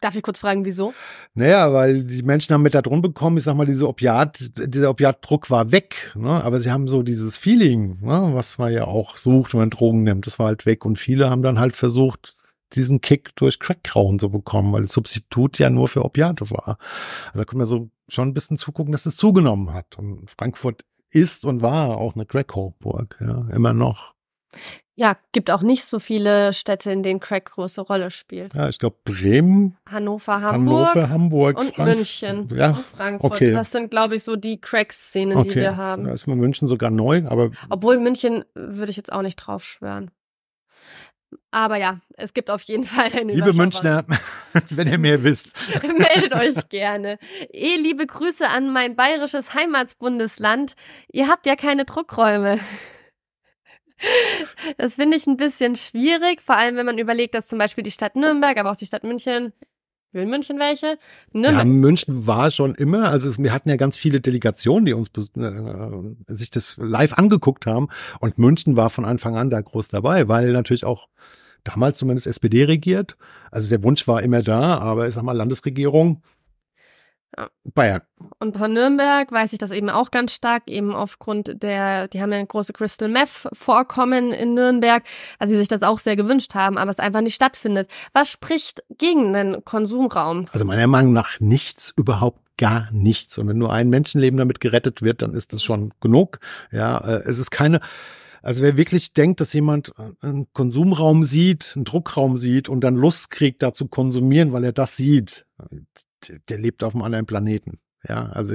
Darf ich kurz fragen, wieso? Naja, weil die Menschen haben Methadon bekommen, ich sag mal, diese Opiat, dieser Opiatdruck war weg, ne? aber sie haben so dieses Feeling, ne? was man ja auch sucht, wenn man Drogen nimmt, das war halt weg und viele haben dann halt versucht, diesen Kick durch Crack-Rauchen zu bekommen, weil das Substitut ja nur für Opiate war. Also da können wir so schon ein bisschen zugucken, dass es zugenommen hat. Und Frankfurt ist und war auch eine Crack-Hochburg, ja, immer noch. Ja, gibt auch nicht so viele Städte, in denen Crack große Rolle spielt. Ja, ich glaube Bremen, Hannover, Hamburg, Hannover, Hamburg und Frank München Ja, und Frankfurt. okay. Das sind, glaube ich, so die Crack-Szenen, okay. die wir haben. Da ist mal München sogar neu, aber Obwohl München würde ich jetzt auch nicht drauf schwören. Aber ja, es gibt auf jeden Fall eine liebe Münchner, wenn ihr mehr wisst. Meldet euch gerne. Eh, liebe Grüße an mein bayerisches Heimatsbundesland. Ihr habt ja keine Druckräume. Das finde ich ein bisschen schwierig, vor allem wenn man überlegt, dass zum Beispiel die Stadt Nürnberg, aber auch die Stadt München, will München welche? Ja, Nürnberg. München war schon immer, also es, wir hatten ja ganz viele Delegationen, die uns äh, sich das live angeguckt haben und München war von Anfang an da groß dabei, weil natürlich auch damals zumindest SPD regiert. Also der Wunsch war immer da, aber ich sag mal Landesregierung Ja. Bayern. Und von Nürnberg weiß ich das eben auch ganz stark, eben aufgrund der, die haben ja ein große Crystal Meth Vorkommen in Nürnberg, also sie sich das auch sehr gewünscht haben, aber es einfach nicht stattfindet. Was spricht gegen den Konsumraum? Also meiner Meinung nach nichts, überhaupt gar nichts. Und wenn nur ein Menschenleben damit gerettet wird, dann ist das schon genug. Ja, äh, es ist keine, also wer wirklich denkt, dass jemand äh, einen Konsumraum sieht, einen Druckraum sieht und dann Lust kriegt, da zu konsumieren, weil er das sieht, der, lebt auf einem anderen Planeten. Ja, also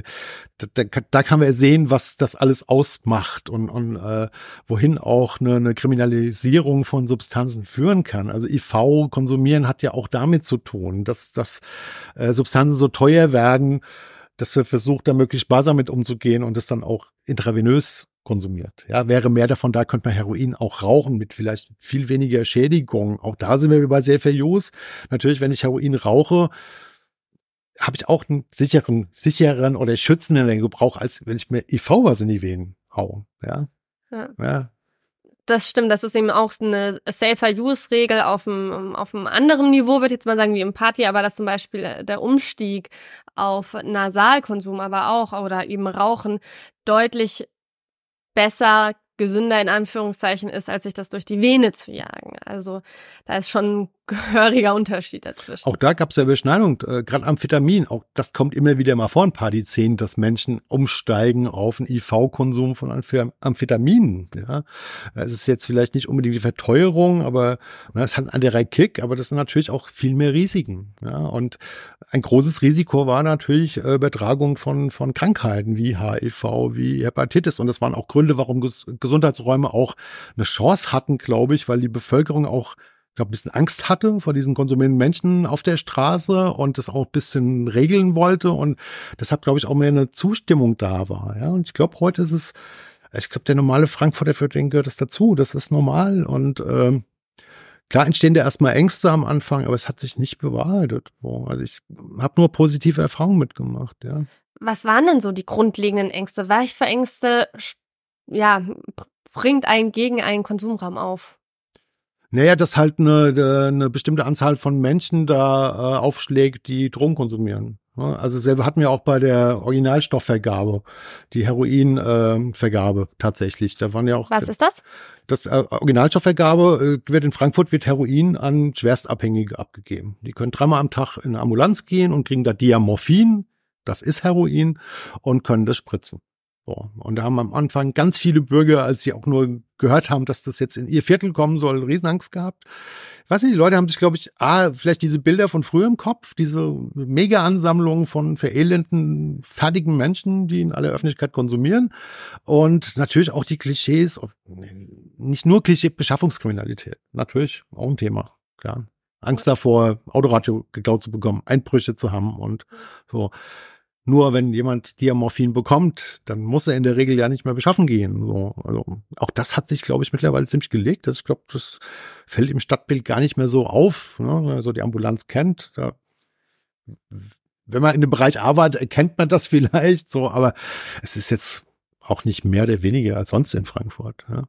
da, da, da kann man sehen, was das alles ausmacht und, und äh, wohin auch eine, eine Kriminalisierung von Substanzen führen kann. Also IV konsumieren hat ja auch damit zu tun, dass, dass äh, Substanzen so teuer werden, dass wir versucht, da möglichst sparsam mit umzugehen und es dann auch intravenös konsumiert. Ja, wäre mehr davon da, könnte man Heroin auch rauchen mit vielleicht viel weniger Schädigung. Auch da sind wir bei sehr viel Use. Natürlich, wenn ich Heroin rauche, habe ich auch einen sicheren, sicheren oder schützenden Gebrauch, als wenn ich mir IV was in die Venen hau. Ja. Ja. ja. Das stimmt, das ist eben auch eine Safer-Use-Regel auf einem, auf einem anderen Niveau, würde ich jetzt mal sagen, wie im Party, aber dass zum Beispiel äh, der Umstieg auf Nasalkonsum, aber auch oder eben Rauchen deutlich besser, gesünder in Anführungszeichen ist, als sich das durch die Vene zu jagen. Also da ist schon gehöriger Unterschied dazwischen. Auch da gab es ja Überschneidung, äh, gerade Amphetamin, auch das kommt immer wieder mal vor ein paar Jahrzehnten, dass Menschen umsteigen auf einen IV-Konsum von Amph- Amphetaminen. Ja, es ist jetzt vielleicht nicht unbedingt die Verteuerung, aber na, es hat einen anderen Kick, aber das sind natürlich auch viel mehr Risiken. Ja, und ein großes Risiko war natürlich äh, Übertragung von von Krankheiten wie HIV, wie Hepatitis, und das waren auch Gründe, warum Ges Gesundheitsräume auch eine Chance hatten, glaube ich, weil die Bevölkerung auch glaube, ein bisschen Angst hatte vor diesen konsumierenden Menschen auf der Straße und das auch ein bisschen regeln wollte und deshalb, glaube ich, auch mehr eine Zustimmung da war. Ja, und ich glaube, heute ist es, ich glaube, der normale Frankfurter, für den gehört das dazu. Das ist normal und ähm, klar entstehen da erstmal Ängste am Anfang, aber es hat sich nicht bewahrheitet. So, Also ich habe nur positive Erfahrungen mitgemacht, ja. Was waren denn so die grundlegenden Ängste? Welche Ängste, sch- ja, br- bringt einen gegen einen Konsumraum auf? Naja, dass halt eine, eine bestimmte Anzahl von Menschen da äh, aufschlägt, die Drogen konsumieren. Also selber hatten wir auch bei der Originalstoffvergabe, die Heroinvergabe äh, Vergabe tatsächlich. Da waren ja auch Was ist das? das äh, Originalstoffvergabe äh, wird in Frankfurt wird Heroin an Schwerstabhängige abgegeben. Die können dreimal am Tag in eine Ambulanz gehen und kriegen da Diamorphin, das ist Heroin, und können das spritzen. So. Und da haben am Anfang ganz viele Bürger, als sie auch nur gehört haben, dass das jetzt in ihr Viertel kommen soll, Riesenangst gehabt. Ich weiß nicht, die Leute haben sich, glaube ich, ah, vielleicht diese Bilder von früher im Kopf, diese Mega-Ansammlung von verelenden, fertigen Menschen, die in aller Öffentlichkeit konsumieren. Und natürlich auch die Klischees, nicht nur Klischee, Beschaffungskriminalität. Natürlich auch ein Thema, klar. Angst davor, Autoradio geklaut zu bekommen, Einbrüche zu haben und so. Nur wenn jemand Diamorphin bekommt, dann muss er in der Regel ja nicht mehr beschaffen gehen. So, also auch das hat sich, glaube ich, mittlerweile ziemlich gelegt. Das, ich glaube, das fällt im Stadtbild gar nicht mehr so auf. Ne? Also die Ambulanz kennt. Da, wenn man in dem Bereich arbeitet, erkennt man das vielleicht so, aber es ist jetzt auch nicht mehr oder weniger als sonst in Frankfurt. Ja.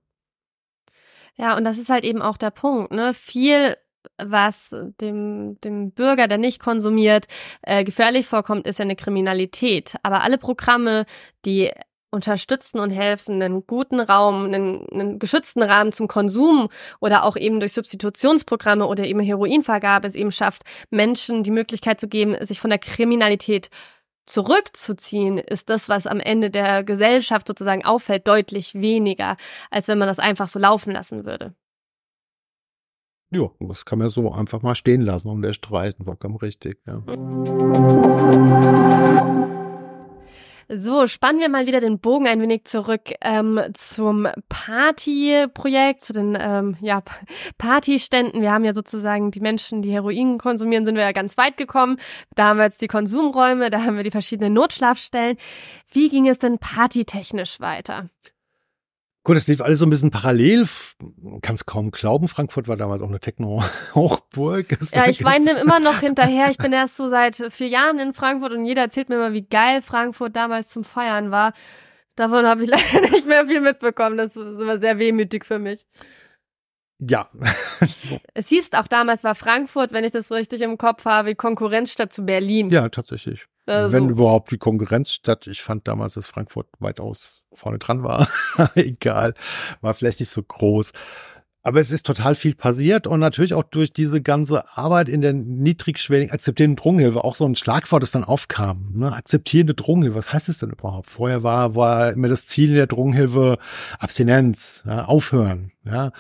Ja, und das ist halt eben auch der Punkt, ne? Viel was dem, dem Bürger, der nicht konsumiert, äh, gefährlich vorkommt, ist ja eine Kriminalität. Aber alle Programme, die unterstützen und helfen, einen guten Raum, einen, einen geschützten Rahmen zum Konsum oder auch eben durch Substitutionsprogramme oder eben Heroinvergabe es eben schafft, Menschen die Möglichkeit zu geben, sich von der Kriminalität zurückzuziehen, ist das, was am Ende der Gesellschaft sozusagen auffällt, deutlich weniger, als wenn man das einfach so laufen lassen würde. Ja, das kann man so einfach mal stehen lassen um der Streiten, vollkommen richtig, ja. So, spannen wir mal wieder den Bogen ein wenig zurück ähm, zum Partyprojekt, zu den ähm, ja, Partyständen. Wir haben ja sozusagen die Menschen, die Heroin konsumieren, sind wir ja ganz weit gekommen. Da haben wir jetzt die Konsumräume, da haben wir die verschiedenen Notschlafstellen. Wie ging es denn partytechnisch weiter? Gut, es lief alles so ein bisschen parallel. Man kann es kaum glauben. Frankfurt war damals auch eine Techno-Hochburg. Ja, ich weine immer noch hinterher. Ich bin erst so seit vier Jahren in Frankfurt und jeder erzählt mir immer, wie geil Frankfurt damals zum Feiern war. Davon habe ich leider nicht mehr viel mitbekommen. Das ist immer sehr wehmütig für mich. Ja. Es hieß auch damals war Frankfurt, wenn ich das richtig im Kopf habe, Konkurrenzstadt zu Berlin. Ja, tatsächlich. Also. Wenn überhaupt die Konkurrenzstadt. Ich fand damals, dass Frankfurt weitaus vorne dran war. Egal. War vielleicht nicht so groß. Aber es ist total viel passiert und natürlich auch durch diese ganze Arbeit in der niedrigschwelligen akzeptierenden Drogenhilfe auch so ein Schlagwort, das dann aufkam. Ne? Akzeptierende Drogenhilfe, was heißt es denn überhaupt? Vorher war, war immer das Ziel der Drogenhilfe Abstinenz, ja, aufhören. Ja?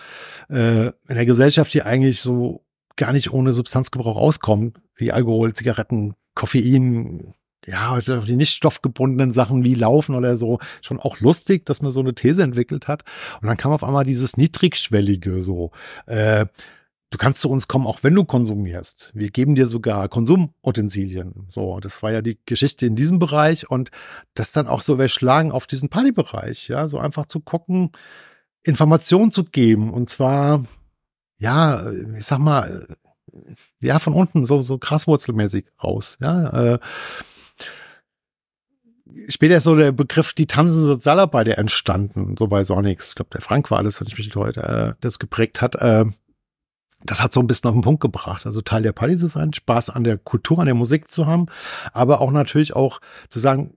Äh, in der Gesellschaft, die eigentlich so gar nicht ohne Substanzgebrauch auskommt, wie Alkohol, Zigaretten, Koffein, ja, die nicht stoffgebundenen Sachen wie Laufen oder so, schon auch lustig, dass man so eine These entwickelt hat. Und dann kam auf einmal dieses Niedrigschwellige so. Äh, du kannst zu uns kommen, auch wenn du konsumierst. Wir geben dir sogar Konsumutensilien. So, das war ja die Geschichte in diesem Bereich und das dann auch so überschlagen auf diesen Partybereich. Ja, so einfach zu gucken, Informationen zu geben und zwar, ja, ich sag mal, ja, von unten so, so krasswurzelmäßig raus. Ja, äh, später ist so der Begriff die Tanzen Sozialarbeit entstanden, so bei Sonix. Ich glaube, der Frank war alles, wenn ich mich heute äh, das geprägt hat. Äh, das hat so ein bisschen auf den Punkt gebracht. Also Teil der Party zu sein, Spaß an der Kultur, an der Musik zu haben, aber auch natürlich auch zu sagen,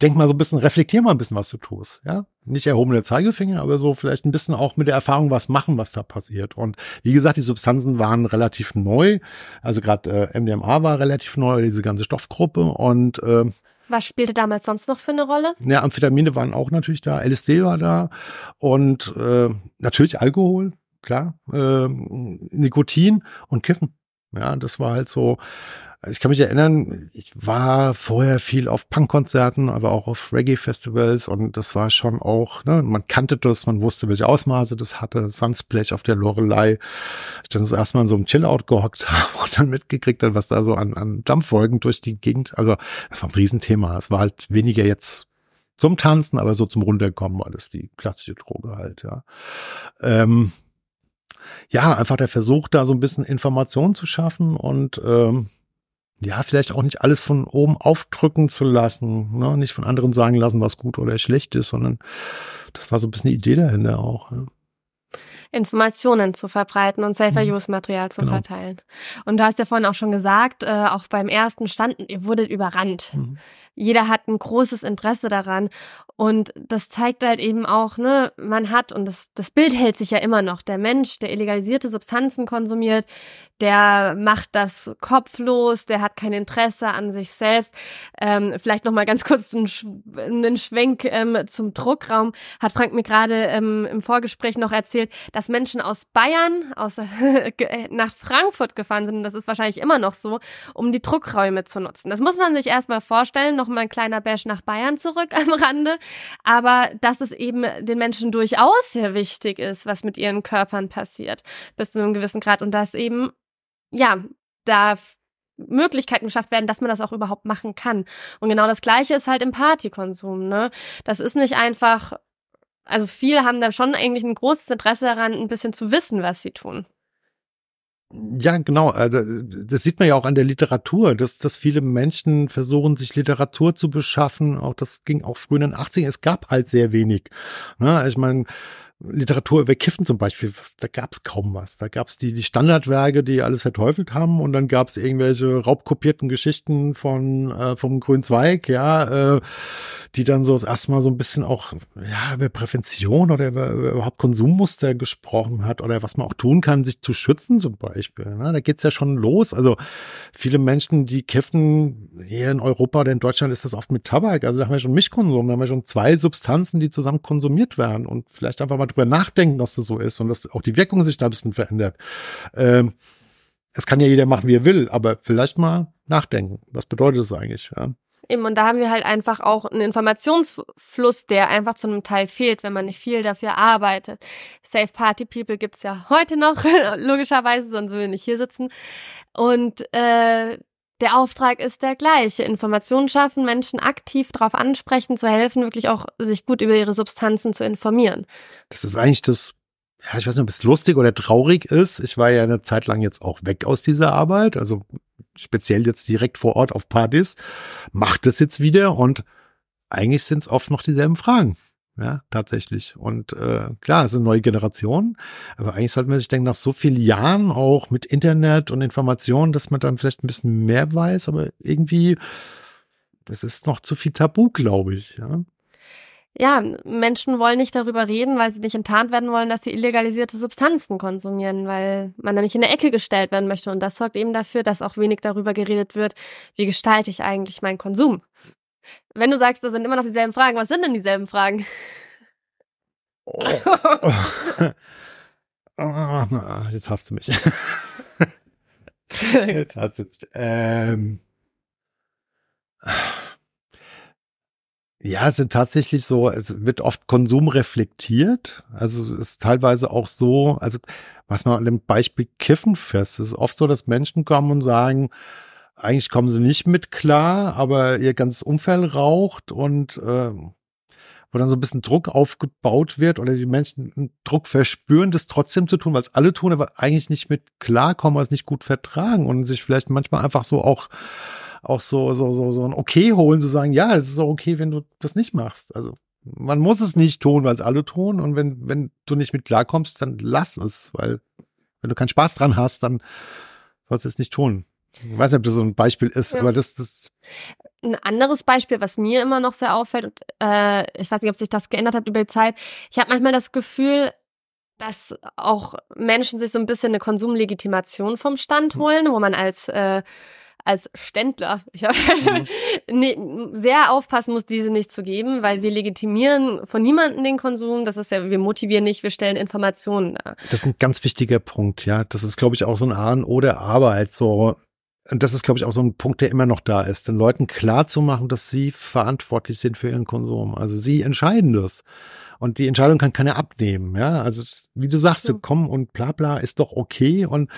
denk mal so ein bisschen, reflektier mal ein bisschen, was du tust. Ja, nicht erhobene Zeigefinger, aber so vielleicht ein bisschen auch mit der Erfahrung was machen, was da passiert. Und wie gesagt, die Substanzen waren relativ neu. Also gerade äh, MDMA war relativ neu, diese ganze Stoffgruppe und äh, was spielte damals sonst noch für eine Rolle? Ja, Amphetamine waren auch natürlich da, LSD war da und äh, natürlich Alkohol, klar, äh, Nikotin und Kiffen. Ja, das war halt so also ich kann mich erinnern, ich war vorher viel auf Punkkonzerten, aber auch auf Reggae-Festivals und das war schon auch, ne, man kannte das, man wusste, welche Ausmaße das hatte, Sunsplash auf der Lorelei. Ich dann das erstmal in so einem Chill-Out gehockt habe und dann mitgekriegt hat, was da so an, an Dampfwolken durch die Gegend, also das war ein Riesenthema. Es war halt weniger jetzt zum Tanzen, aber so zum Runterkommen war das die klassische Droge halt, ja. Ähm, ja, einfach der Versuch, da so ein bisschen Information zu schaffen und ähm, ja, vielleicht auch nicht alles von oben aufdrücken zu lassen, ne? nicht von anderen sagen lassen, was gut oder schlecht ist, sondern das war so ein bisschen die Idee dahinter auch. Ja. Informationen zu verbreiten und Safer-Use-Material mhm. zu genau. verteilen. Und du hast ja vorhin auch schon gesagt, äh, auch beim ersten Stand, ihr wurdet überrannt. Mhm. Jeder hat ein großes Interesse daran. Und das zeigt halt eben auch, ne, man hat, und das, das Bild hält sich ja immer noch, der Mensch, der illegalisierte Substanzen konsumiert, der macht das kopflos, der hat kein Interesse an sich selbst. Ähm, vielleicht nochmal ganz kurz einen, einen Schwenk ähm, zum Druckraum. Hat Frank mir gerade ähm, im Vorgespräch noch erzählt, dass Menschen aus Bayern aus, nach Frankfurt gefahren sind, und das ist wahrscheinlich immer noch so, um die Druckräume zu nutzen. Das muss man sich erstmal vorstellen, nochmal ein kleiner Bash nach Bayern zurück am Rande aber dass es eben den Menschen durchaus sehr wichtig ist, was mit ihren Körpern passiert, bis zu einem gewissen Grad und dass eben, ja, da Möglichkeiten geschafft werden, dass man das auch überhaupt machen kann. Und genau das Gleiche ist halt im Partykonsum, ne? Das ist nicht einfach, also viele haben da schon eigentlich ein großes Interesse daran, ein bisschen zu wissen, was sie tun. Ja, genau. Also, das sieht man ja auch an der Literatur, dass, dass viele Menschen versuchen, sich Literatur zu beschaffen. Auch das ging auch früh in den 80ern. Es gab halt sehr wenig. Ne? Ich meine, Literatur über Kiffen zum Beispiel, was, da gab es kaum was. Da gab es die, die Standardwerke, die alles verteufelt haben und dann gab es irgendwelche raubkopierten Geschichten von äh, vom Grünen Zweig, ja, äh, die dann so erstmal so ein bisschen auch ja über Prävention oder über, über überhaupt Konsummuster gesprochen hat oder was man auch tun kann, sich zu schützen zum Beispiel. Ne? Da geht's ja schon los. Also viele Menschen, die kiffen hier in Europa oder in Deutschland ist das oft mit Tabak. Also da haben wir schon Mischkonsum, da haben wir schon zwei Substanzen, die zusammen konsumiert werden und vielleicht einfach mal drüber nachdenken, dass das so ist und dass auch die Wirkung sich da ein bisschen verändert. Ähm, es kann ja jeder machen, wie er will, aber vielleicht mal nachdenken. Was bedeutet das eigentlich? Ja? Eben, und da haben wir halt einfach auch einen Informationsfluss, der einfach zu einem Teil fehlt, wenn man nicht viel dafür arbeitet. Safe Party People gibt's ja heute noch, logischerweise, sonst würden wir nicht hier sitzen. Und äh, der Auftrag ist der gleiche. Informationen schaffen, Menschen aktiv darauf ansprechen, zu helfen, wirklich auch sich gut über ihre Substanzen zu informieren. Das ist eigentlich das, ja, ich weiß nicht, ob es lustig oder traurig ist. Ich war ja eine Zeit lang jetzt auch weg aus dieser Arbeit, also speziell jetzt direkt vor Ort auf Partys, macht es jetzt wieder und eigentlich sind es oft noch dieselben Fragen. Ja, tatsächlich. Und äh, klar, es sind neue Generationen, aber eigentlich sollte man sich denken, nach so vielen Jahren auch mit Internet und Informationen, dass man dann vielleicht ein bisschen mehr weiß, aber irgendwie, das ist noch zu viel Tabu, glaube ich. Ja. Ja, Menschen wollen nicht darüber reden, weil sie nicht enttarnt werden wollen, dass sie illegalisierte Substanzen konsumieren, weil man da nicht in eine Ecke gestellt werden möchte. Und das sorgt eben dafür, dass auch wenig darüber geredet wird, wie gestalte ich eigentlich meinen Konsum. Wenn du sagst, das sind immer noch dieselben Fragen, was sind denn dieselben Fragen? Oh. Jetzt hast du mich. Jetzt hast du mich. Ähm. Ja, es sind tatsächlich so, es wird oft Konsum reflektiert. Also es ist teilweise auch so, also was man an dem Beispiel Kiffen fest, es ist oft so, dass Menschen kommen und sagen, eigentlich kommen sie nicht mit klar, aber ihr ganzes Umfeld raucht und äh, wo dann so ein bisschen Druck aufgebaut wird oder die Menschen Druck verspüren, das trotzdem zu tun, weil es alle tun, aber eigentlich nicht mit klarkommen, weil es nicht gut vertragen und sich vielleicht manchmal einfach so auch auch so so so so ein Okay holen, zu sagen, ja, es ist auch okay, wenn du das nicht machst. Also man muss es nicht tun, weil es alle tun und wenn wenn du nicht mit klarkommst, dann lass es, weil wenn du keinen Spaß dran hast, dann sollst du es nicht tun. Ich weiß nicht, ob das so ein Beispiel ist, ja. aber das, das. Ein anderes Beispiel, was mir immer noch sehr auffällt, und äh, ich weiß nicht, ob sich das geändert hat über die Zeit. Ich habe manchmal das Gefühl, dass auch Menschen sich so ein bisschen eine Konsumlegitimation vom Stand hm. holen, wo man als äh, als Ständler ich hab, mhm. sehr aufpassen muss, diese nicht zu geben, weil wir legitimieren von niemandem den Konsum. Das ist ja, wir motivieren nicht, wir stellen Informationen dar. Das ist ein ganz wichtiger Punkt, ja. Das ist, glaube ich, auch so ein A und der Arbeit. So, und das ist, glaube ich, auch so ein Punkt, der immer noch da ist, den Leuten klar zu machen, dass sie verantwortlich sind für ihren Konsum. Also sie entscheiden das. Und die Entscheidung kann keiner abnehmen. Ja, also wie du sagst, ja. komm und bla bla ist doch okay. Und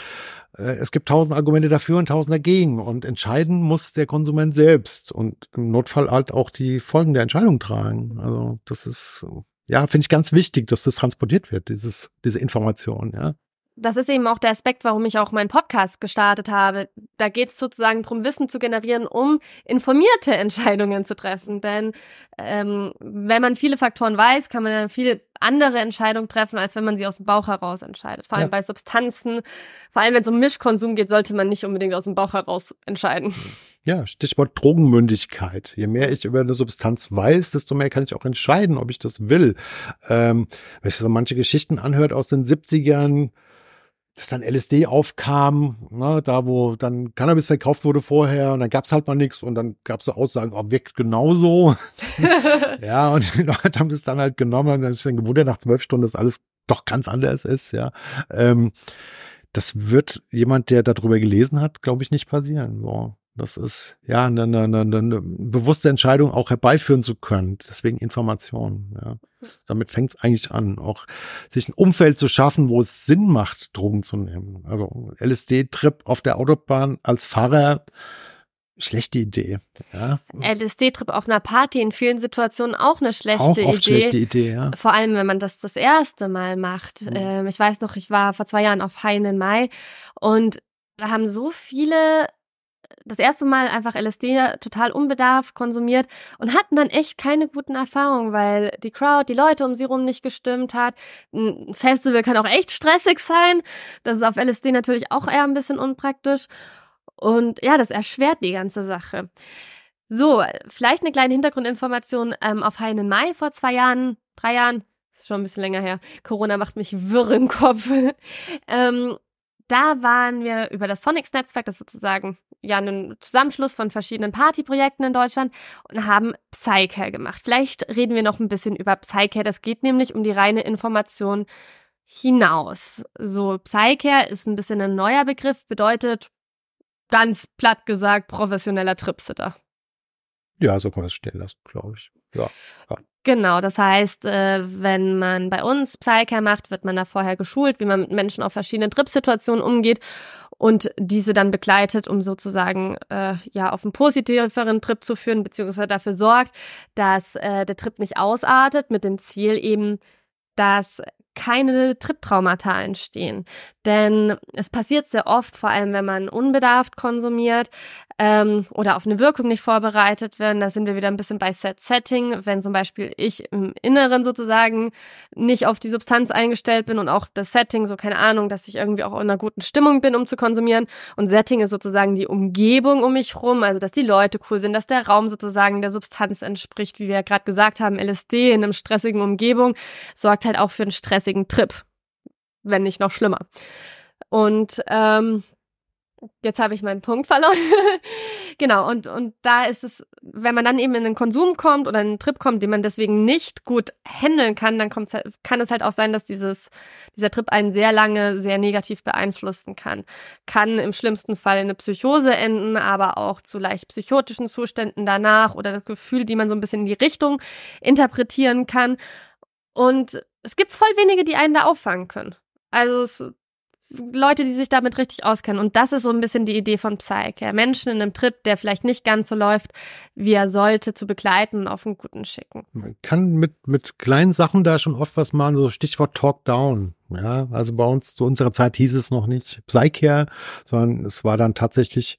äh, es gibt tausend Argumente dafür und tausend dagegen. Und entscheiden muss der Konsument selbst und im Notfall halt auch die Folgen der Entscheidung tragen. Also das ist ja, finde ich ganz wichtig, dass das transportiert wird, dieses, diese Information, ja das ist eben auch der Aspekt, warum ich auch meinen Podcast gestartet habe. Da geht es sozusagen darum, Wissen zu generieren, um informierte Entscheidungen zu treffen. Denn ähm, wenn man viele Faktoren weiß, kann man dann viele andere Entscheidungen treffen, als wenn man sie aus dem Bauch heraus entscheidet. Vor allem ja. bei Substanzen, vor allem wenn es um Mischkonsum geht, sollte man nicht unbedingt aus dem Bauch heraus entscheiden. Ja, Stichwort Drogenmündigkeit. Je mehr ich über eine Substanz weiß, desto mehr kann ich auch entscheiden, ob ich das will. Ähm, wenn ich so manche Geschichten anhört aus den 70ern, dass dann LSD aufkam, ne, da wo dann Cannabis verkauft wurde vorher und dann gab's halt mal nichts und dann gab's so Aussagen, oh, wirkt genauso. ja, und die Leute haben das dann halt genommen und dann ist dann gewundert nach zwölf Stunden, dass alles doch ganz anders ist, ja. Ähm, das wird jemand, der darüber gelesen hat, glaube ich, nicht passieren. So. Das ist ja eine, eine, eine, eine bewusste Entscheidung auch herbeiführen zu können. Deswegen Information. Ja. Damit fängt es eigentlich an, auch sich ein Umfeld zu schaffen, wo es Sinn macht, Drogen zu nehmen. Also LSD-Trip auf der Autobahn als Fahrer, schlechte Idee. Ja. LSD-Trip auf einer Party in vielen Situationen auch eine schlechte auch oft Idee. schlechte Idee, ja. Vor allem, wenn man das das erste Mal macht. Mhm. Ähm, ich weiß noch, ich war vor zwei Jahren auf Hain in Mai und da haben so viele das erste Mal einfach LSD total unbedarft konsumiert und hatten dann echt keine guten Erfahrungen, weil die Crowd, die Leute um sie rum nicht gestimmt hat. Ein Festival kann auch echt stressig sein. Das ist auf LSD natürlich auch eher ein bisschen unpraktisch. Und ja, das erschwert die ganze Sache. So, vielleicht eine kleine Hintergrundinformation ähm, auf Heinen Mai vor zwei Jahren, drei Jahren, ist schon ein bisschen länger her. Corona macht mich wirr im Kopf. ähm, da waren wir über das Sonics-Netzwerk, das sozusagen ja ein Zusammenschluss von verschiedenen Partyprojekten in Deutschland und haben Psycare gemacht. Vielleicht reden wir noch ein bisschen über Psycare. Das geht nämlich um die reine Information hinaus. So, Psycare ist ein bisschen ein neuer Begriff, bedeutet ganz platt gesagt professioneller Tripsitter. Ja, so kann man das stehen lassen, glaube ich. Ja, ja. Genau, das heißt, äh, wenn man bei uns Psycare macht, wird man da vorher geschult, wie man mit Menschen auf verschiedenen Trip-Situationen umgeht und diese dann begleitet, um sozusagen äh, ja auf einen positiveren Trip zu führen, beziehungsweise dafür sorgt, dass äh, der Trip nicht ausartet, mit dem Ziel eben, dass keine Triptraumata entstehen. Denn es passiert sehr oft, vor allem wenn man unbedarft konsumiert ähm, oder auf eine Wirkung nicht vorbereitet werden. Da sind wir wieder ein bisschen bei Set Setting. Wenn zum Beispiel ich im Inneren sozusagen nicht auf die Substanz eingestellt bin und auch das Setting, so keine Ahnung, dass ich irgendwie auch in einer guten Stimmung bin, um zu konsumieren. Und Setting ist sozusagen die Umgebung um mich rum, also dass die Leute cool sind, dass der Raum sozusagen der Substanz entspricht, wie wir ja gerade gesagt haben, LSD in einem stressigen Umgebung sorgt halt auch für einen stressigen Trip wenn nicht noch schlimmer. Und ähm, jetzt habe ich meinen Punkt verloren. genau, und, und da ist es, wenn man dann eben in den Konsum kommt oder in einen Trip kommt, den man deswegen nicht gut handeln kann, dann kommt's, halt, kann es halt auch sein, dass dieses, dieser Trip einen sehr lange sehr negativ beeinflussen kann. Kann im schlimmsten Fall in eine Psychose enden, aber auch zu leicht psychotischen Zuständen danach oder das Gefühl, die man so ein bisschen in die Richtung interpretieren kann. Und es gibt voll wenige, die einen da auffangen können. Also es, Leute, die sich damit richtig auskennen. Und das ist so ein bisschen die Idee von Psyche. Menschen in einem Trip, der vielleicht nicht ganz so läuft, wie er sollte, zu begleiten und auf einen guten schicken. Man kann mit, mit kleinen Sachen da schon oft was machen, so Stichwort Talk Down. Ja, also bei uns zu unserer Zeit hieß es noch nicht Psyche, sondern es war dann tatsächlich,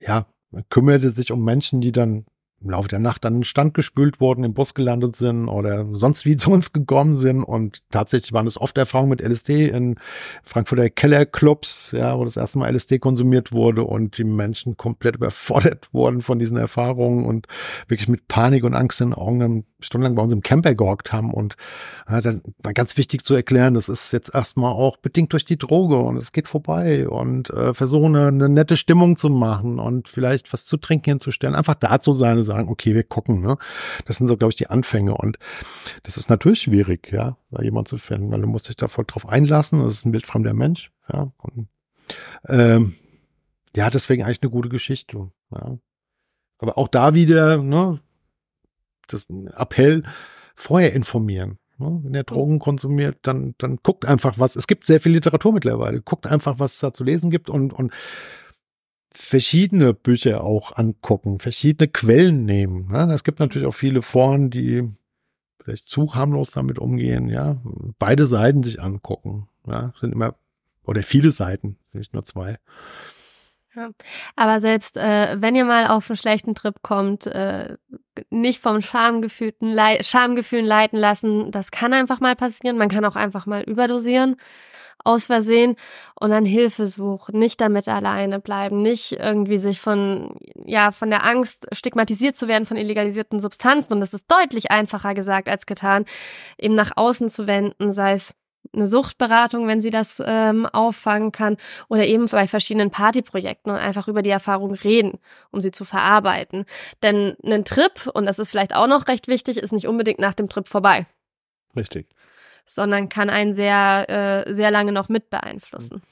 ja, man kümmerte sich um Menschen, die dann im Laufe der Nacht an den Stand gespült wurden, im Bus gelandet sind oder sonst wie zu uns gekommen sind. Und tatsächlich waren es oft Erfahrungen mit LSD in Frankfurter Kellerclubs, ja, wo das erste Mal LSD konsumiert wurde und die Menschen komplett überfordert wurden von diesen Erfahrungen und wirklich mit Panik und Angst in den Augen dann stundenlang bei uns im Camper gehockt haben. Und äh, dann war ganz wichtig zu erklären, das ist jetzt erstmal auch bedingt durch die Droge und es geht vorbei und äh, versuchen eine, eine nette Stimmung zu machen und vielleicht was zu trinken hinzustellen, einfach da zu sein sagen, okay, wir gucken. Ne? Das sind so, glaube ich, die Anfänge. Und das ist natürlich schwierig, ja, da jemand zu finden, weil du musst dich da voll drauf einlassen. Das ist ein wildfremder Mensch, ja. Und, ähm, ja, deswegen eigentlich eine gute Geschichte. Ja. Aber auch da wieder, ne, das Appell, vorher informieren. Ne? Wenn ihr Drogen konsumiert, dann, dann guckt einfach was. Es gibt sehr viel Literatur mittlerweile. Guckt einfach, was es da zu lesen gibt und, und verschiedene Bücher auch angucken, verschiedene Quellen nehmen. Ja, es gibt natürlich auch viele Foren, die vielleicht zu harmlos damit umgehen, ja. Beide Seiten sich angucken. Ja, sind immer, oder viele Seiten, nicht nur zwei. Aber selbst äh, wenn ihr mal auf einen schlechten Trip kommt, äh, nicht vom Schamgefühlten, Le Schamgefühlen leiten lassen. Das kann einfach mal passieren. Man kann auch einfach mal überdosieren aus Versehen und dann Hilfe suchen, nicht damit alleine bleiben, nicht irgendwie sich von, ja, von der Angst stigmatisiert zu werden von illegalisierten Substanzen. Und das ist deutlich einfacher gesagt als getan, eben nach außen zu wenden, sei es eine Suchtberatung, wenn sie das ähm, auffangen kann, oder eben bei verschiedenen Partyprojekten und einfach über die Erfahrung reden, um sie zu verarbeiten. Denn ein Trip, und das ist vielleicht auch noch recht wichtig, ist nicht unbedingt nach dem Trip vorbei. Richtig sondern kann einen sehr, äh, sehr lange noch mit beeinflussen.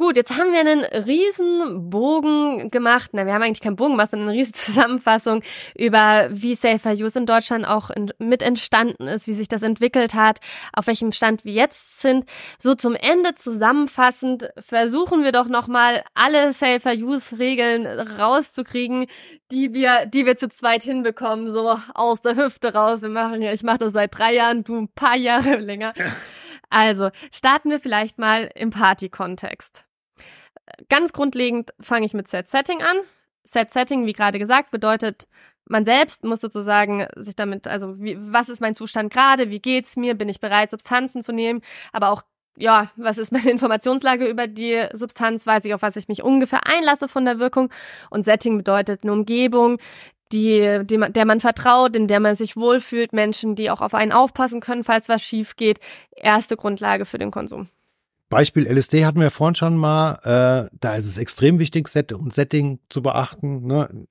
Gut, jetzt haben wir einen riesen Bogen gemacht. Na, wir haben eigentlich keinen Bogen gemacht, sondern eine riesen Zusammenfassung über, wie Safer Use in Deutschland auch in, mit entstanden ist, wie sich das entwickelt hat, auf welchem Stand wir jetzt sind. So zum Ende zusammenfassend versuchen wir doch nochmal alle Safer Use Regeln rauszukriegen, die wir, die wir zu zweit hinbekommen, so aus der Hüfte raus. Wir machen, ich mache das seit drei Jahren, du ein paar Jahre länger. Also, starten wir vielleicht mal im Party-Kontext. Ganz grundlegend fange ich mit Set Setting an. Set Setting, wie gerade gesagt, bedeutet, man selbst muss sozusagen sich damit, also wie, was ist mein Zustand gerade, wie geht's mir, bin ich bereit, Substanzen zu nehmen, aber auch ja, was ist meine Informationslage über die Substanz, weiß ich, auf was ich mich ungefähr einlasse von der Wirkung. Und Setting bedeutet eine Umgebung, die, die man, der man vertraut, in der man sich wohlfühlt, Menschen, die auch auf einen aufpassen können, falls was schief geht. Erste Grundlage für den Konsum. Beispiel LSD hatten wir vorhin schon mal. Äh, da ist es extrem wichtig, Set und Setting zu beachten. Ne?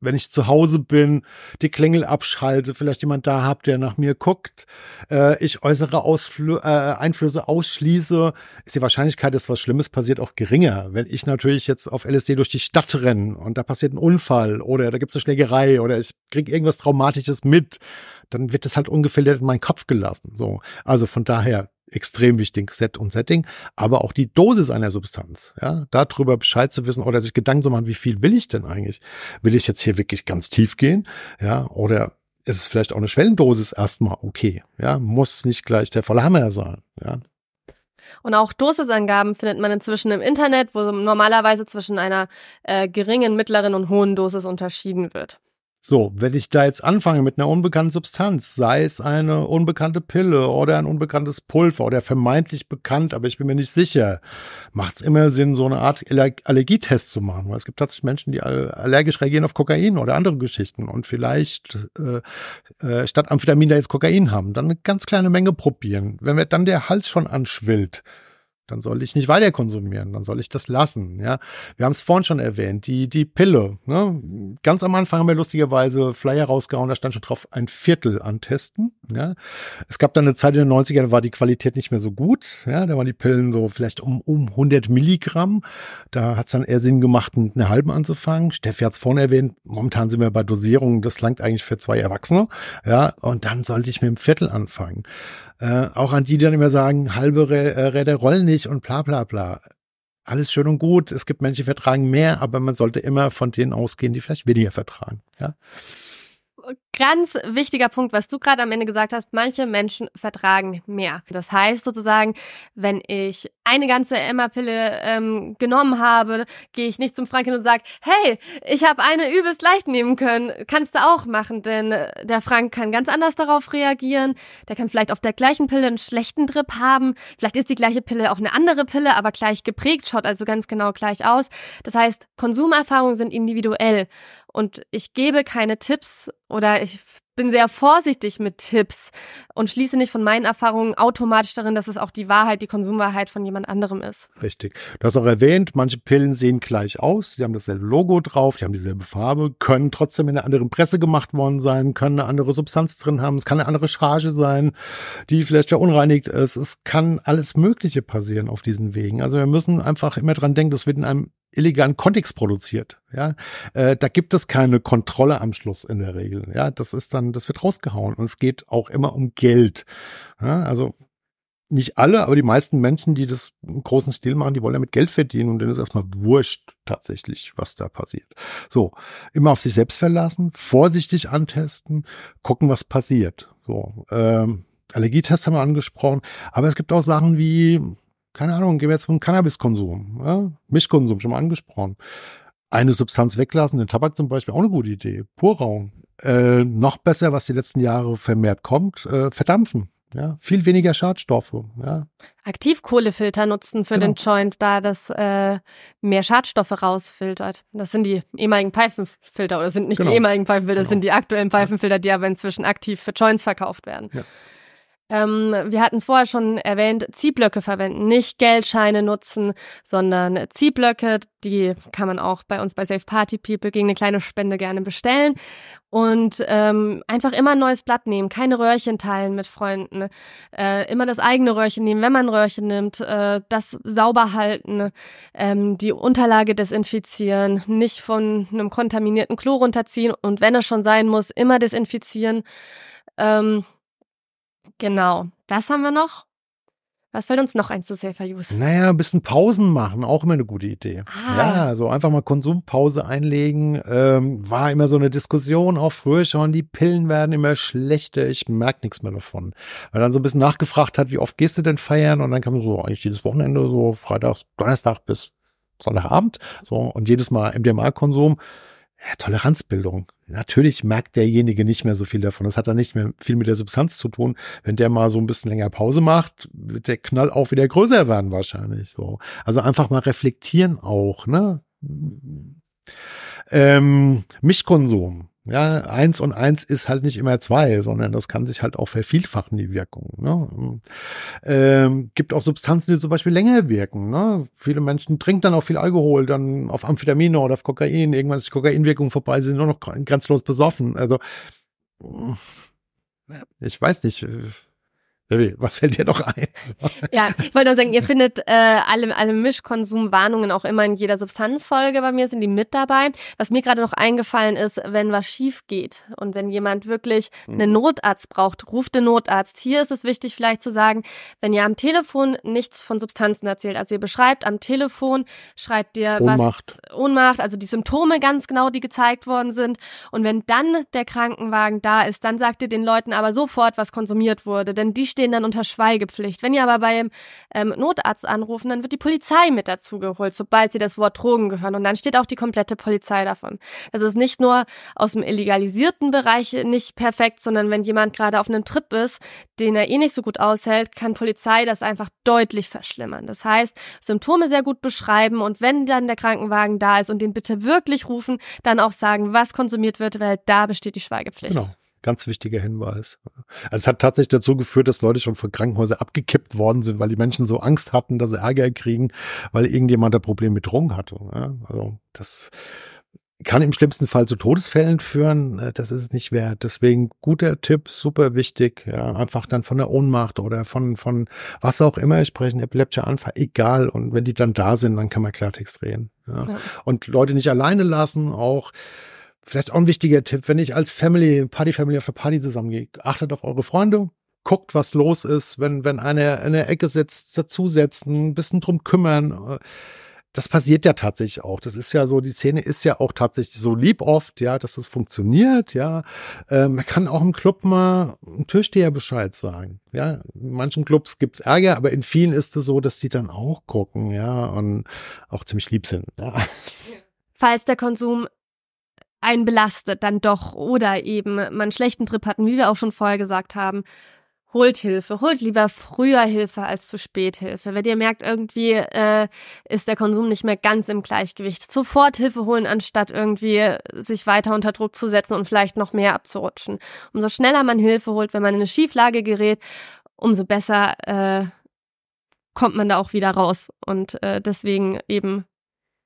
wenn ich zu Hause bin, die Klingel abschalte, vielleicht jemand da habt, der nach mir guckt, äh, ich äußere Ausflü äh, Einflüsse ausschließe, ist die Wahrscheinlichkeit, dass was Schlimmes passiert, auch geringer. Wenn ich natürlich jetzt auf LSD durch die Stadt renne und da passiert ein Unfall oder da gibt es eine Schlägerei oder ich kriege irgendwas Traumatisches mit, dann wird das halt ungefiltert in meinen Kopf gelassen. So, also von daher extrem wichtig, Set und Setting, aber auch die Dosis einer Substanz, ja, darüber Bescheid zu wissen oder sich Gedanken zu machen, wie viel will ich denn eigentlich? Will ich jetzt hier wirklich ganz tief gehen, ja, oder ist es vielleicht auch eine Schwellendosis erstmal okay, ja, muss nicht gleich der volle Hammer sein, ja. Und auch Dosisangaben findet man inzwischen im Internet, wo normalerweise zwischen einer äh, geringen, mittleren und hohen Dosis unterschieden wird. So, wenn ich da jetzt anfange mit einer unbekannten Substanz, sei es eine unbekannte Pille oder ein unbekanntes Pulver oder vermeintlich bekannt, aber ich bin mir nicht sicher, macht es immer Sinn, so eine Art Allergietest zu machen. Weil es gibt tatsächlich Menschen, die allergisch reagieren auf Kokain oder andere Geschichten und vielleicht äh, äh, statt Amphetamin da jetzt Kokain haben, dann eine ganz kleine Menge probieren. Wenn mir dann der Hals schon anschwillt, dann soll ich nicht weiter konsumieren, dann soll ich das lassen. Ja, wir haben es vorhin schon erwähnt, die die Pille. Ne? Ganz am Anfang haben wir lustigerweise Flyer rausgehauen, da stand schon drauf ein Viertel antesten. Ja, es gab dann eine Zeit in den 90ern, da war die Qualität nicht mehr so gut. Ja, da waren die Pillen so vielleicht um um 100 Milligramm. Da hat es dann eher Sinn gemacht, mit einer halben anzufangen. Steffi hat es vorhin erwähnt. Momentan sind wir bei Dosierungen, das langt eigentlich für zwei Erwachsene. Ja, und dann sollte ich mit dem Viertel anfangen. Äh, auch an die, die dann immer sagen, halbe äh, Räder rollen nicht und bla bla bla. Alles schön und gut. Es gibt Menschen, die vertragen mehr, aber man sollte immer von denen ausgehen, die vielleicht weniger vertragen. Ja ganz wichtiger Punkt, was du gerade am Ende gesagt hast, manche Menschen vertragen mehr. Das heißt sozusagen, wenn ich eine ganze Emma-Pille ähm, genommen habe, gehe ich nicht zum Frank hin und sage, hey, ich habe eine übelst leicht nehmen können, kannst du auch machen, denn äh, der Frank kann ganz anders darauf reagieren, der kann vielleicht auf der gleichen Pille einen schlechten Drip haben, vielleicht ist die gleiche Pille auch eine andere Pille, aber gleich geprägt, schaut also ganz genau gleich aus. Das heißt, Konsumerfahrungen sind individuell und ich gebe keine Tipps oder ich bin sehr vorsichtig mit Tipps und schließe nicht von meinen Erfahrungen automatisch darin, dass es auch die Wahrheit, die Konsumwahrheit von jemand anderem ist. Richtig. Du hast auch erwähnt, manche Pillen sehen gleich aus, die haben dasselbe Logo drauf, die haben dieselbe Farbe, können trotzdem in einer anderen Presse gemacht worden sein, können eine andere Substanz drin haben, es kann eine andere Charge sein, die vielleicht verunreinigt ist. Es kann alles Mögliche passieren auf diesen Wegen. Also wir müssen einfach immer dran denken, das wird in einem illegalen Kontext produziert. Ja, äh, da gibt es keine Kontrolle am Schluss in der Regel. Ja, das ist dann, das wird rausgehauen und es geht auch immer um Geld. Ja, also nicht alle, aber die meisten Menschen, die das im großen Stil machen, die wollen damit Geld verdienen und denen ist erstmal wurscht tatsächlich, was da passiert. So, immer auf sich selbst verlassen, vorsichtig antesten, gucken, was passiert. So, ähm, Allergietest haben wir angesprochen, aber es gibt auch Sachen wie keine Ahnung, gehen wir jetzt vom Cannabiskonsum, ja? Mischkonsum, schon mal angesprochen. Eine Substanz weglassen, den Tabak zum Beispiel, auch eine gute Idee. Purraum. Äh, noch besser, was die letzten Jahre vermehrt kommt, äh, verdampfen. Ja, viel weniger Schadstoffe. Ja. Aktivkohlefilter nutzen für genau. den Joint, da das äh, mehr Schadstoffe rausfiltert. Das sind die ehemaligen Pfeifenfilter oder sind nicht genau. die ehemaligen Pfeifenfilter, das genau. sind die aktuellen Pfeifenfilter, die aber inzwischen aktiv für Joints verkauft werden. Ja. Ähm, wir hatten es vorher schon erwähnt, Ziehblöcke verwenden, nicht Geldscheine nutzen, sondern Ziehblöcke, die kann man auch bei uns bei Safe Party People gegen eine kleine Spende gerne bestellen. Und ähm, einfach immer ein neues Blatt nehmen, keine Röhrchen teilen mit Freunden, äh, immer das eigene Röhrchen nehmen, wenn man Röhrchen nimmt, äh, das sauber halten, ähm, die Unterlage desinfizieren, nicht von einem kontaminierten Klo runterziehen und wenn es schon sein muss, immer desinfizieren. Ähm, Genau, das haben wir noch. Was fällt uns noch ein zu Safer Use? Naja, ein bisschen Pausen machen, auch immer eine gute Idee. Ah. Ja, so einfach mal Konsumpause einlegen. Ähm, war immer so eine Diskussion, auch früher schon, die Pillen werden immer schlechter, ich merke nichts mehr davon. Weil dann so ein bisschen nachgefragt hat, wie oft gehst du denn feiern? Und dann kam so eigentlich jedes Wochenende, so Freitag, Donnerstag bis Sonntagabend. So, und jedes Mal MDMA-Konsum. Ja, Toleranzbildung. Natürlich merkt derjenige nicht mehr so viel davon. Das hat dann nicht mehr viel mit der Substanz zu tun. Wenn der mal so ein bisschen länger Pause macht, wird der Knall auch wieder größer werden wahrscheinlich. So, also einfach mal reflektieren auch. Ne? Ähm, Mischkonsum. Ja, eins und eins ist halt nicht immer zwei, sondern das kann sich halt auch vervielfachen, die Wirkung. Ne? Ähm, gibt auch Substanzen, die zum Beispiel länger wirken. Ne? Viele Menschen trinken dann auch viel Alkohol, dann auf Amphetamine oder auf Kokain. Irgendwann ist die Kokainwirkung vorbei, sind nur noch grenzlos besoffen. Also, ich weiß nicht. Was fällt dir noch ein? ja, ich wollte nur sagen, ihr findet äh, alle, alle Mischkonsumwarnungen auch immer in jeder Substanzfolge bei mir, sind die mit dabei. Was mir gerade noch eingefallen ist, wenn was schief geht und wenn jemand wirklich einen Notarzt braucht, ruft den Notarzt. Hier ist es wichtig vielleicht zu sagen, wenn ihr am Telefon nichts von Substanzen erzählt, also ihr beschreibt am Telefon, schreibt ihr Ohnmacht. was Ohnmacht, also die Symptome ganz genau, die gezeigt worden sind. Und wenn dann der Krankenwagen da ist, dann sagt ihr den Leuten aber sofort, was konsumiert wurde, denn die stehen dann unter Schweigepflicht. Wenn ihr aber beim ähm, Notarzt anrufen, dann wird die Polizei mit dazu geholt, sobald sie das Wort Drogen gehören. Und dann steht auch die komplette Polizei davon. Das ist nicht nur aus dem illegalisierten Bereich nicht perfekt, sondern wenn jemand gerade auf einem Trip ist, den er eh nicht so gut aushält, kann Polizei das einfach deutlich verschlimmern. Das heißt, Symptome sehr gut beschreiben und wenn dann der Krankenwagen da ist und den bitte wirklich rufen, dann auch sagen, was konsumiert wird, weil da besteht die Schweigepflicht. Genau. Ganz wichtiger Hinweis. Also es hat tatsächlich dazu geführt, dass Leute schon von Krankenhäusern abgekippt worden sind, weil die Menschen so Angst hatten, dass sie Ärger kriegen, weil irgendjemand ein Problem mit Drogen hatte. Also das kann im schlimmsten Fall zu Todesfällen führen. Das ist es nicht wert. Deswegen guter Tipp, super wichtig. Ja, einfach dann von der Ohnmacht oder von, von was auch immer sprechen, epileptischer Anfall, egal. Und wenn die dann da sind, dann kann man Klartext reden. Ja. ja. Und Leute nicht alleine lassen, auch Vielleicht auch ein wichtiger Tipp, wenn ich als Family, Party-Family auf der Party zusammengehe, achtet auf eure Freunde, guckt, was los ist, wenn, wenn einer in der Ecke sitzt, dazusetzen, ein bisschen drum kümmern. Das passiert ja tatsächlich auch. Das ist ja so, die Szene ist ja auch tatsächlich so lieb oft, ja, dass das funktioniert, ja. Äh, man kann auch im Club mal einem Türsteher Bescheid sagen. Ja, in manchen Clubs gibt's Ärger, aber in vielen ist es so, dass die dann auch gucken, ja, und auch ziemlich lieb sind. Ja. Falls der Konsum einen belastet dann doch oder eben man einen schlechten Trip hatten, wie wir auch schon vorher gesagt haben, holt Hilfe, holt lieber früher Hilfe als zu spät Hilfe. Wenn ihr merkt, irgendwie äh, ist der Konsum nicht mehr ganz im Gleichgewicht, sofort Hilfe holen, anstatt irgendwie sich weiter unter Druck zu setzen und vielleicht noch mehr abzurutschen. Umso schneller man Hilfe holt, wenn man in eine Schieflage gerät, umso besser äh, kommt man da auch wieder raus. Und äh, deswegen eben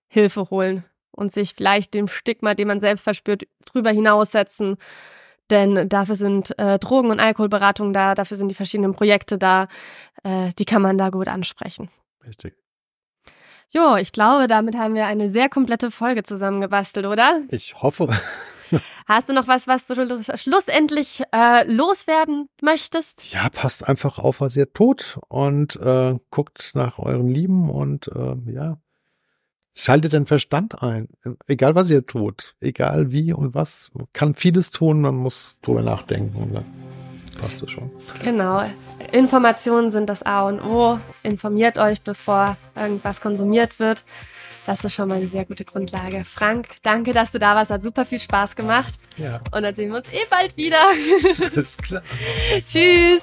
Hilfe holen und sich vielleicht dem Stigma, den man selbst verspürt, drüber hinaussetzen. Denn dafür sind äh, Drogen- und Alkoholberatungen da, dafür sind die verschiedenen Projekte da, äh, die kann man da gut ansprechen. Richtig. Jo, ich glaube, damit haben wir eine sehr komplette Folge zusammengebastelt, oder? Ich hoffe. Hast du noch was, was du schlussendlich äh, loswerden möchtest? Ja, passt einfach auf, was ihr tut und äh, guckt nach euren Lieben und äh, ja, Schaltet den Verstand ein. Egal was ihr tut, egal wie und was, man kann vieles tun, man muss drüber nachdenken und dann passt es schon. Genau. Informationen sind das A und O. Informiert euch, bevor irgendwas konsumiert wird. Das ist schon mal eine sehr gute Grundlage. Frank, danke, dass du da warst. Hat super viel Spaß gemacht. Ja. Und dann sehen wir uns eh bald wieder. Alles klar. Tschüss.